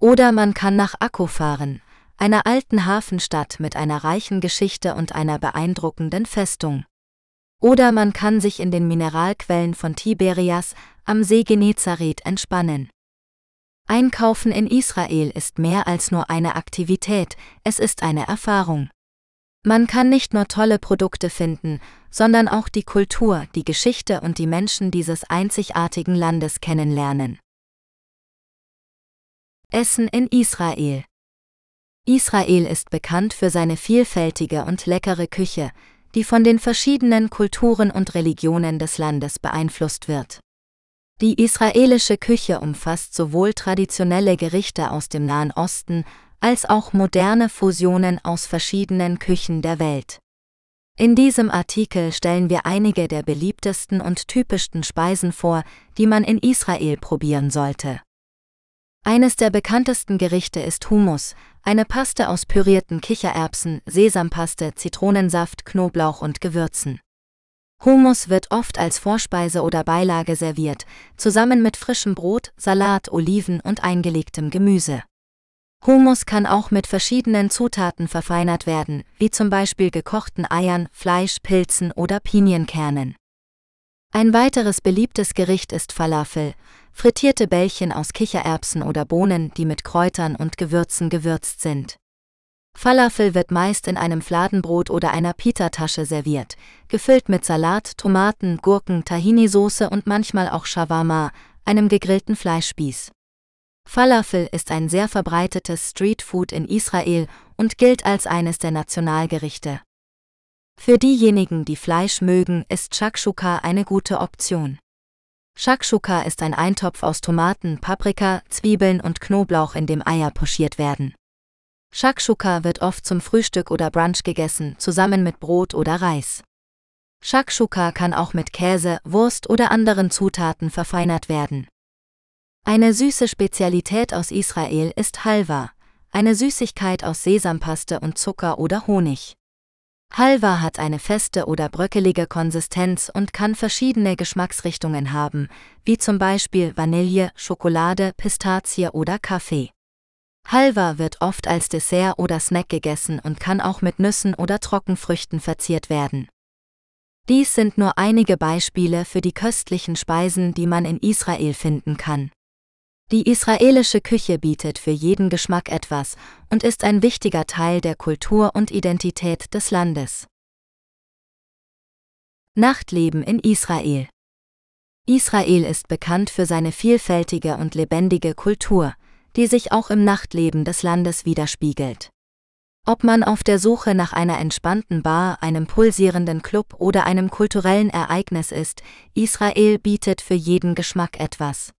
Oder man kann nach Akko fahren, einer alten Hafenstadt mit einer reichen Geschichte und einer beeindruckenden Festung. Oder man kann sich in den Mineralquellen von Tiberias am See Genezareth entspannen. Einkaufen in Israel ist mehr als nur eine Aktivität, es ist eine Erfahrung. Man kann nicht nur tolle Produkte finden, sondern auch die Kultur, die Geschichte und die Menschen dieses einzigartigen Landes kennenlernen. Essen in Israel. Israel ist bekannt für seine vielfältige und leckere Küche, die von den verschiedenen Kulturen und Religionen des Landes beeinflusst wird. Die israelische Küche umfasst sowohl traditionelle Gerichte aus dem Nahen Osten als auch moderne Fusionen aus verschiedenen Küchen der Welt. In diesem Artikel stellen wir einige der beliebtesten und typischsten Speisen vor, die man in Israel probieren sollte. Eines der bekanntesten Gerichte ist Hummus, eine Paste aus pürierten Kichererbsen, Sesampaste, Zitronensaft, Knoblauch und Gewürzen. Hummus wird oft als Vorspeise oder Beilage serviert, zusammen mit frischem Brot, Salat, Oliven und eingelegtem Gemüse. Hummus kann auch mit verschiedenen Zutaten verfeinert werden, wie zum Beispiel gekochten Eiern, Fleisch, Pilzen oder Pinienkernen. Ein weiteres beliebtes Gericht ist Falafel, frittierte Bällchen aus Kichererbsen oder Bohnen, die mit Kräutern und Gewürzen gewürzt sind. Falafel wird meist in einem Fladenbrot oder einer Pita-Tasche serviert, gefüllt mit Salat, Tomaten, Gurken, Tahini-Soße und manchmal auch Shawarma, einem gegrillten Fleischspieß. Falafel ist ein sehr verbreitetes Streetfood in Israel und gilt als eines der Nationalgerichte. Für diejenigen, die Fleisch mögen, ist Shakshuka eine gute Option. Shakshuka ist ein Eintopf aus Tomaten, Paprika, Zwiebeln und Knoblauch, in dem Eier pochiert werden. Shakshuka wird oft zum Frühstück oder Brunch gegessen, zusammen mit Brot oder Reis. Shakshuka kann auch mit Käse, Wurst oder anderen Zutaten verfeinert werden. Eine süße Spezialität aus Israel ist Halva, eine Süßigkeit aus Sesampaste und Zucker oder Honig. Halva hat eine feste oder bröckelige Konsistenz und kann verschiedene Geschmacksrichtungen haben, wie zum Beispiel Vanille, Schokolade, Pistazie oder Kaffee. Halva wird oft als Dessert oder Snack gegessen und kann auch mit Nüssen oder Trockenfrüchten verziert werden. Dies sind nur einige Beispiele für die köstlichen Speisen, die man in Israel finden kann. Die israelische Küche bietet für jeden Geschmack etwas und ist ein wichtiger Teil der Kultur und Identität des Landes. Nachtleben in Israel Israel ist bekannt für seine vielfältige und lebendige Kultur, die sich auch im Nachtleben des Landes widerspiegelt. Ob man auf der Suche nach einer entspannten Bar, einem pulsierenden Club oder einem kulturellen Ereignis ist, Israel bietet für jeden Geschmack etwas.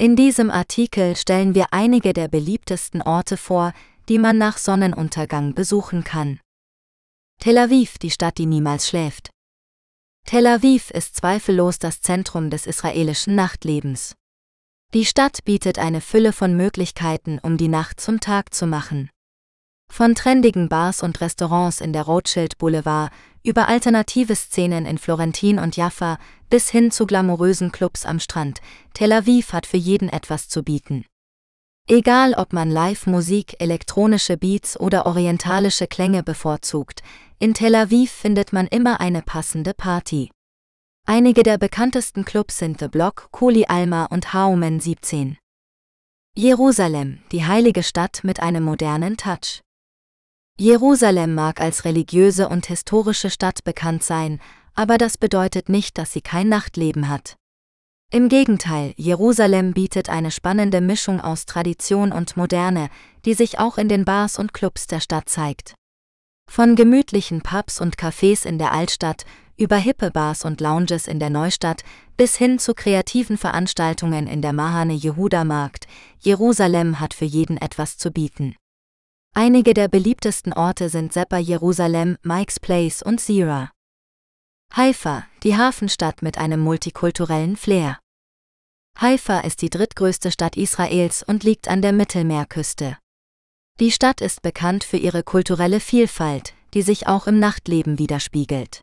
In diesem Artikel stellen wir einige der beliebtesten Orte vor, die man nach Sonnenuntergang besuchen kann. Tel Aviv, die Stadt, die niemals schläft. Tel Aviv ist zweifellos das Zentrum des israelischen Nachtlebens. Die Stadt bietet eine Fülle von Möglichkeiten, um die Nacht zum Tag zu machen. Von trendigen Bars und Restaurants in der Rothschild Boulevard über alternative Szenen in Florentin und Jaffa bis hin zu glamourösen Clubs am Strand, Tel Aviv hat für jeden etwas zu bieten. Egal ob man Live-Musik, elektronische Beats oder orientalische Klänge bevorzugt, in Tel Aviv findet man immer eine passende Party. Einige der bekanntesten Clubs sind The Block, Kuli Alma und Haumen 17. Jerusalem, die heilige Stadt mit einem modernen Touch. Jerusalem mag als religiöse und historische Stadt bekannt sein, aber das bedeutet nicht, dass sie kein Nachtleben hat. Im Gegenteil, Jerusalem bietet eine spannende Mischung aus Tradition und Moderne, die sich auch in den Bars und Clubs der Stadt zeigt. Von gemütlichen Pubs und Cafés in der Altstadt über hippe Bars und Lounges in der Neustadt bis hin zu kreativen Veranstaltungen in der Mahane Yehuda Markt, Jerusalem hat für jeden etwas zu bieten. Einige der beliebtesten Orte sind Seppa Jerusalem, Mike's Place und Zira. Haifa, die Hafenstadt mit einem multikulturellen Flair. Haifa ist die drittgrößte Stadt Israels und liegt an der Mittelmeerküste. Die Stadt ist bekannt für ihre kulturelle Vielfalt, die sich auch im Nachtleben widerspiegelt.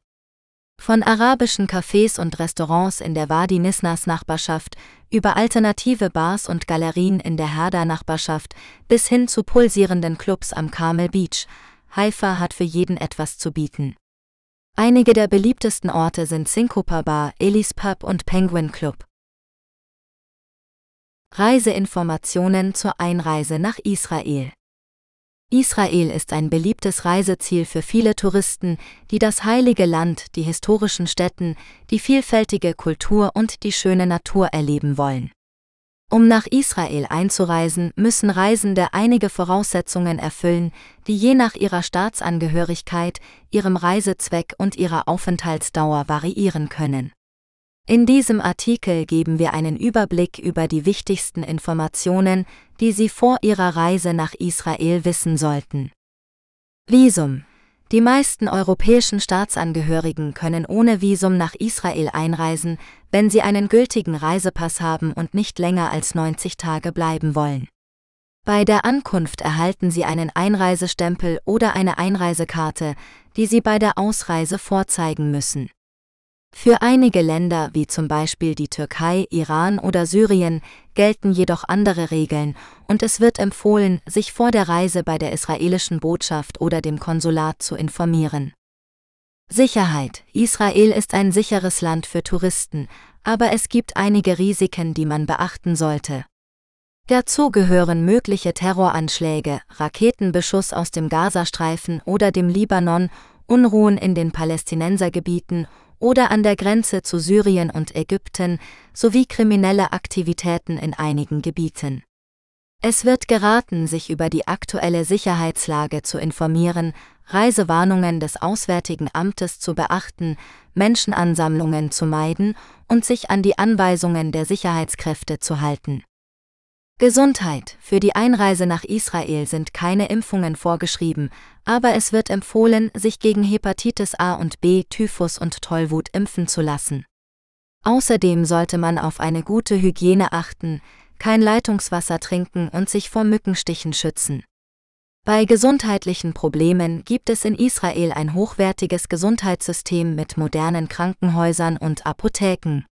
Von arabischen Cafés und Restaurants in der Wadi Nisnas Nachbarschaft über alternative Bars und Galerien in der Herda Nachbarschaft bis hin zu pulsierenden Clubs am Carmel Beach, Haifa hat für jeden etwas zu bieten. Einige der beliebtesten Orte sind Syncopa Bar, Elis Pub und Penguin Club. Reiseinformationen zur Einreise nach Israel Israel ist ein beliebtes Reiseziel für viele Touristen, die das heilige Land, die historischen Städten, die vielfältige Kultur und die schöne Natur erleben wollen. Um nach Israel einzureisen, müssen Reisende einige Voraussetzungen erfüllen, die je nach ihrer Staatsangehörigkeit, ihrem Reisezweck und ihrer Aufenthaltsdauer variieren können. In diesem Artikel geben wir einen Überblick über die wichtigsten Informationen, die Sie vor Ihrer Reise nach Israel wissen sollten. Visum. Die meisten europäischen Staatsangehörigen können ohne Visum nach Israel einreisen, wenn sie einen gültigen Reisepass haben und nicht länger als 90 Tage bleiben wollen. Bei der Ankunft erhalten Sie einen Einreisestempel oder eine Einreisekarte, die Sie bei der Ausreise vorzeigen müssen. Für einige Länder wie zum Beispiel die Türkei, Iran oder Syrien gelten jedoch andere Regeln und es wird empfohlen, sich vor der Reise bei der israelischen Botschaft oder dem Konsulat zu informieren. Sicherheit. Israel ist ein sicheres Land für Touristen, aber es gibt einige Risiken, die man beachten sollte. Dazu gehören mögliche Terroranschläge, Raketenbeschuss aus dem Gazastreifen oder dem Libanon, Unruhen in den Palästinensergebieten oder an der Grenze zu Syrien und Ägypten sowie kriminelle Aktivitäten in einigen Gebieten. Es wird geraten, sich über die aktuelle Sicherheitslage zu informieren, Reisewarnungen des Auswärtigen Amtes zu beachten, Menschenansammlungen zu meiden und sich an die Anweisungen der Sicherheitskräfte zu halten. Gesundheit. Für die Einreise nach Israel sind keine Impfungen vorgeschrieben, aber es wird empfohlen, sich gegen Hepatitis A und B, Typhus und Tollwut impfen zu lassen. Außerdem sollte man auf eine gute Hygiene achten, kein Leitungswasser trinken und sich vor Mückenstichen schützen. Bei gesundheitlichen Problemen gibt es in Israel ein hochwertiges Gesundheitssystem mit modernen Krankenhäusern und Apotheken.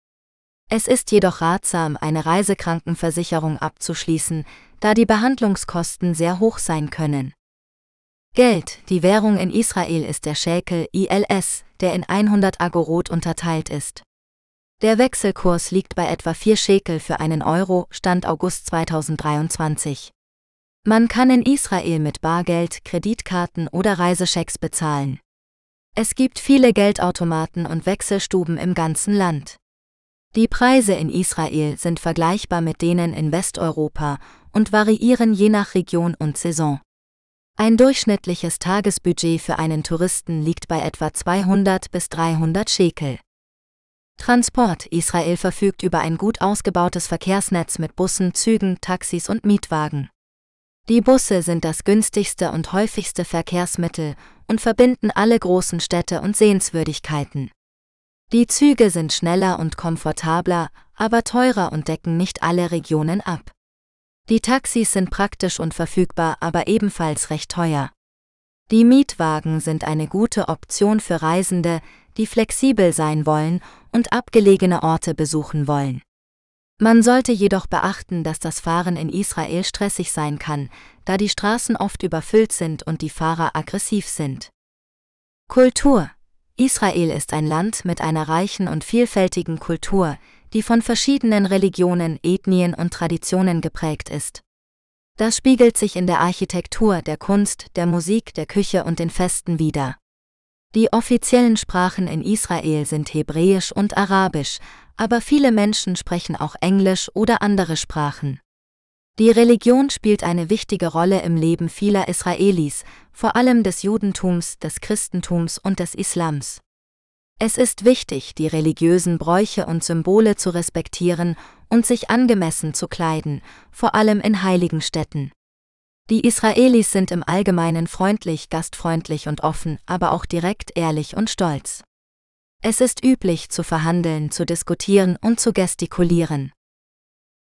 Es ist jedoch ratsam, eine Reisekrankenversicherung abzuschließen, da die Behandlungskosten sehr hoch sein können. Geld, die Währung in Israel ist der Schäkel ILS, der in 100 Agorot unterteilt ist. Der Wechselkurs liegt bei etwa 4 Schekel für einen Euro, Stand August 2023. Man kann in Israel mit Bargeld, Kreditkarten oder Reiseschecks bezahlen. Es gibt viele Geldautomaten und Wechselstuben im ganzen Land. Die Preise in Israel sind vergleichbar mit denen in Westeuropa und variieren je nach Region und Saison. Ein durchschnittliches Tagesbudget für einen Touristen liegt bei etwa 200 bis 300 Shekel. Transport Israel verfügt über ein gut ausgebautes Verkehrsnetz mit Bussen, Zügen, Taxis und Mietwagen. Die Busse sind das günstigste und häufigste Verkehrsmittel und verbinden alle großen Städte und Sehenswürdigkeiten. Die Züge sind schneller und komfortabler, aber teurer und decken nicht alle Regionen ab. Die Taxis sind praktisch und verfügbar, aber ebenfalls recht teuer. Die Mietwagen sind eine gute Option für Reisende, die flexibel sein wollen und abgelegene Orte besuchen wollen. Man sollte jedoch beachten, dass das Fahren in Israel stressig sein kann, da die Straßen oft überfüllt sind und die Fahrer aggressiv sind. Kultur Israel ist ein Land mit einer reichen und vielfältigen Kultur, die von verschiedenen Religionen, Ethnien und Traditionen geprägt ist. Das spiegelt sich in der Architektur, der Kunst, der Musik, der Küche und den Festen wider. Die offiziellen Sprachen in Israel sind Hebräisch und Arabisch, aber viele Menschen sprechen auch Englisch oder andere Sprachen. Die Religion spielt eine wichtige Rolle im Leben vieler Israelis, vor allem des Judentums, des Christentums und des Islams. Es ist wichtig, die religiösen Bräuche und Symbole zu respektieren und sich angemessen zu kleiden, vor allem in heiligen Städten. Die Israelis sind im Allgemeinen freundlich, gastfreundlich und offen, aber auch direkt, ehrlich und stolz. Es ist üblich zu verhandeln, zu diskutieren und zu gestikulieren.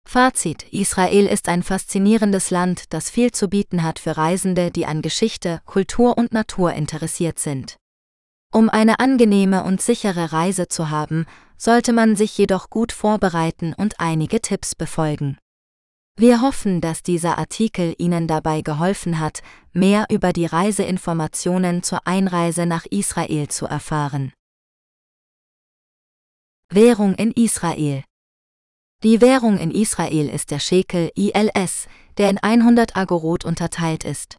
Fazit: Israel ist ein faszinierendes Land, das viel zu bieten hat für Reisende, die an Geschichte, Kultur und Natur interessiert sind. Um eine angenehme und sichere Reise zu haben, sollte man sich jedoch gut vorbereiten und einige Tipps befolgen. Wir hoffen, dass dieser Artikel Ihnen dabei geholfen hat, mehr über die Reiseinformationen zur Einreise nach Israel zu erfahren. Währung in Israel die Währung in Israel ist der Schekel ILS, der in 100 Agorot unterteilt ist.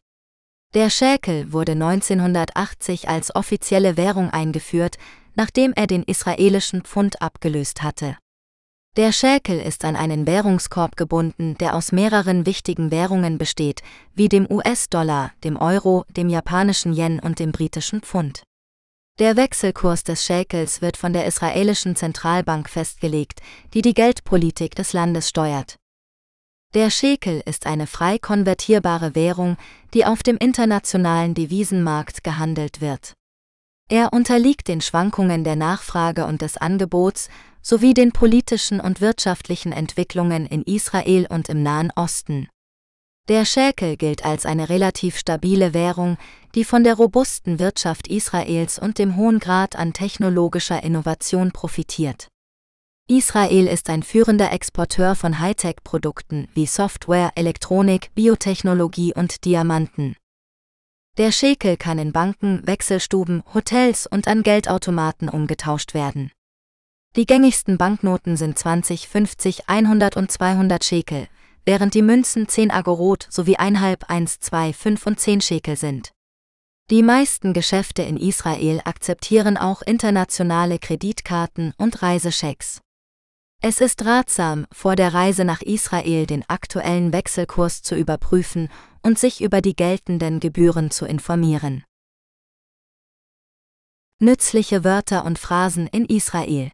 Der Schekel wurde 1980 als offizielle Währung eingeführt, nachdem er den israelischen Pfund abgelöst hatte. Der Schekel ist an einen Währungskorb gebunden, der aus mehreren wichtigen Währungen besteht, wie dem US-Dollar, dem Euro, dem japanischen Yen und dem britischen Pfund. Der Wechselkurs des Schäkels wird von der israelischen Zentralbank festgelegt, die die Geldpolitik des Landes steuert. Der Schekel ist eine frei konvertierbare Währung, die auf dem internationalen Devisenmarkt gehandelt wird. Er unterliegt den Schwankungen der Nachfrage und des Angebots sowie den politischen und wirtschaftlichen Entwicklungen in Israel und im Nahen Osten. Der Schäkel gilt als eine relativ stabile Währung, die von der robusten Wirtschaft Israels und dem hohen Grad an technologischer Innovation profitiert. Israel ist ein führender Exporteur von Hightech-Produkten wie Software, Elektronik, Biotechnologie und Diamanten. Der Schekel kann in Banken, Wechselstuben, Hotels und an Geldautomaten umgetauscht werden. Die gängigsten Banknoten sind 20, 50, 100 und 200 Schekel, während die Münzen 10 Agorot sowie 1,5, 1, 2, 5 und 10 Schekel sind. Die meisten Geschäfte in Israel akzeptieren auch internationale Kreditkarten und Reiseschecks. Es ist ratsam, vor der Reise nach Israel den aktuellen Wechselkurs zu überprüfen und sich über die geltenden Gebühren zu informieren. Nützliche Wörter und Phrasen in Israel.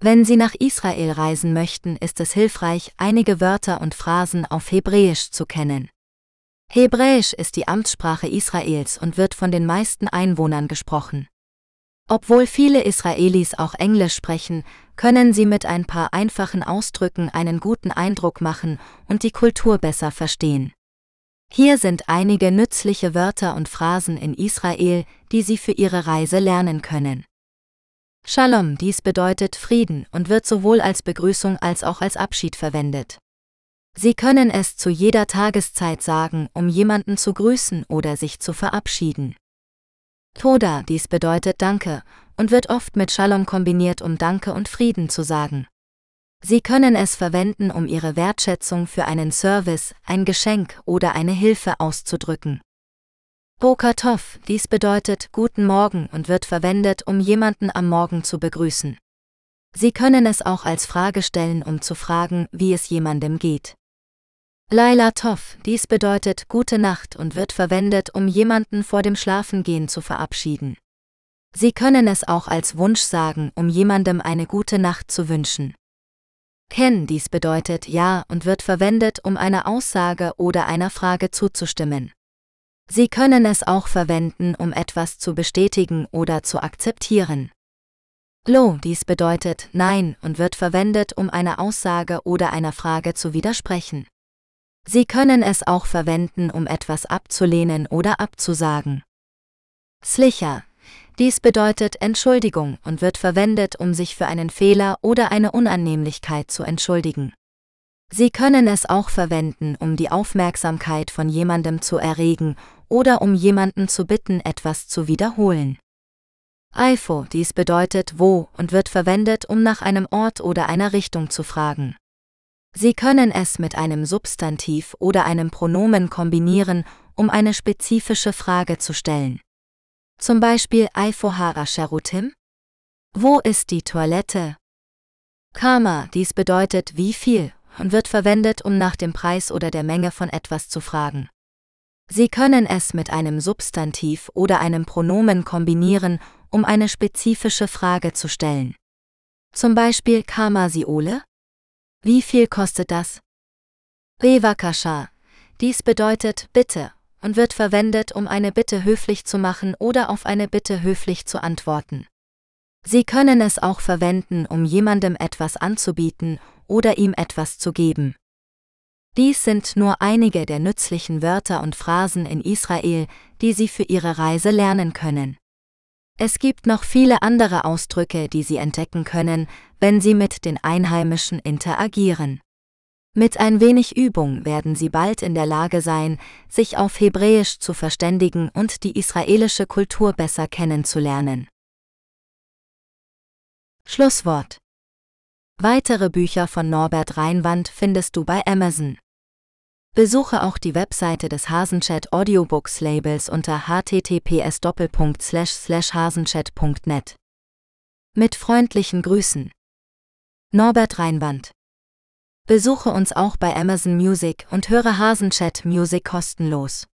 Wenn Sie nach Israel reisen möchten, ist es hilfreich, einige Wörter und Phrasen auf Hebräisch zu kennen. Hebräisch ist die Amtssprache Israels und wird von den meisten Einwohnern gesprochen. Obwohl viele Israelis auch Englisch sprechen, können sie mit ein paar einfachen Ausdrücken einen guten Eindruck machen und die Kultur besser verstehen. Hier sind einige nützliche Wörter und Phrasen in Israel, die Sie für Ihre Reise lernen können. Shalom, dies bedeutet Frieden und wird sowohl als Begrüßung als auch als Abschied verwendet. Sie können es zu jeder Tageszeit sagen, um jemanden zu grüßen oder sich zu verabschieden. Toda, dies bedeutet Danke und wird oft mit Shalom kombiniert, um Danke und Frieden zu sagen. Sie können es verwenden, um Ihre Wertschätzung für einen Service, ein Geschenk oder eine Hilfe auszudrücken. Bokatov, dies bedeutet Guten Morgen und wird verwendet, um jemanden am Morgen zu begrüßen. Sie können es auch als Frage stellen, um zu fragen, wie es jemandem geht. Laila Tov, dies bedeutet Gute Nacht und wird verwendet, um jemanden vor dem Schlafengehen zu verabschieden. Sie können es auch als Wunsch sagen, um jemandem eine gute Nacht zu wünschen. Ken dies bedeutet Ja und wird verwendet, um einer Aussage oder einer Frage zuzustimmen. Sie können es auch verwenden, um etwas zu bestätigen oder zu akzeptieren. Lo dies bedeutet Nein und wird verwendet, um einer Aussage oder einer Frage zu widersprechen. Sie können es auch verwenden, um etwas abzulehnen oder abzusagen. Slicher dies bedeutet Entschuldigung und wird verwendet, um sich für einen Fehler oder eine Unannehmlichkeit zu entschuldigen. Sie können es auch verwenden, um die Aufmerksamkeit von jemandem zu erregen oder um jemanden zu bitten, etwas zu wiederholen. Eifo, dies bedeutet wo und wird verwendet, um nach einem Ort oder einer Richtung zu fragen. Sie können es mit einem Substantiv oder einem Pronomen kombinieren, um eine spezifische Frage zu stellen. Zum Beispiel Aifohara Sharutim? Wo ist die Toilette? Karma, dies bedeutet wie viel und wird verwendet, um nach dem Preis oder der Menge von etwas zu fragen. Sie können es mit einem Substantiv oder einem Pronomen kombinieren, um eine spezifische Frage zu stellen. Zum Beispiel Karma Siole? Wie viel kostet das? Revakasha, dies bedeutet bitte und wird verwendet, um eine Bitte höflich zu machen oder auf eine Bitte höflich zu antworten. Sie können es auch verwenden, um jemandem etwas anzubieten oder ihm etwas zu geben. Dies sind nur einige der nützlichen Wörter und Phrasen in Israel, die Sie für Ihre Reise lernen können. Es gibt noch viele andere Ausdrücke, die Sie entdecken können, wenn Sie mit den Einheimischen interagieren. Mit ein wenig Übung werden Sie bald in der Lage sein, sich auf Hebräisch zu verständigen und die israelische Kultur besser kennenzulernen. Schlusswort Weitere Bücher von Norbert Reinwand findest du bei Amazon. Besuche auch die Webseite des Hasenchat Audiobooks Labels unter https://hasenchat.net. Mit freundlichen Grüßen. Norbert Reinwand Besuche uns auch bei Amazon Music und höre Hasenchat Music kostenlos.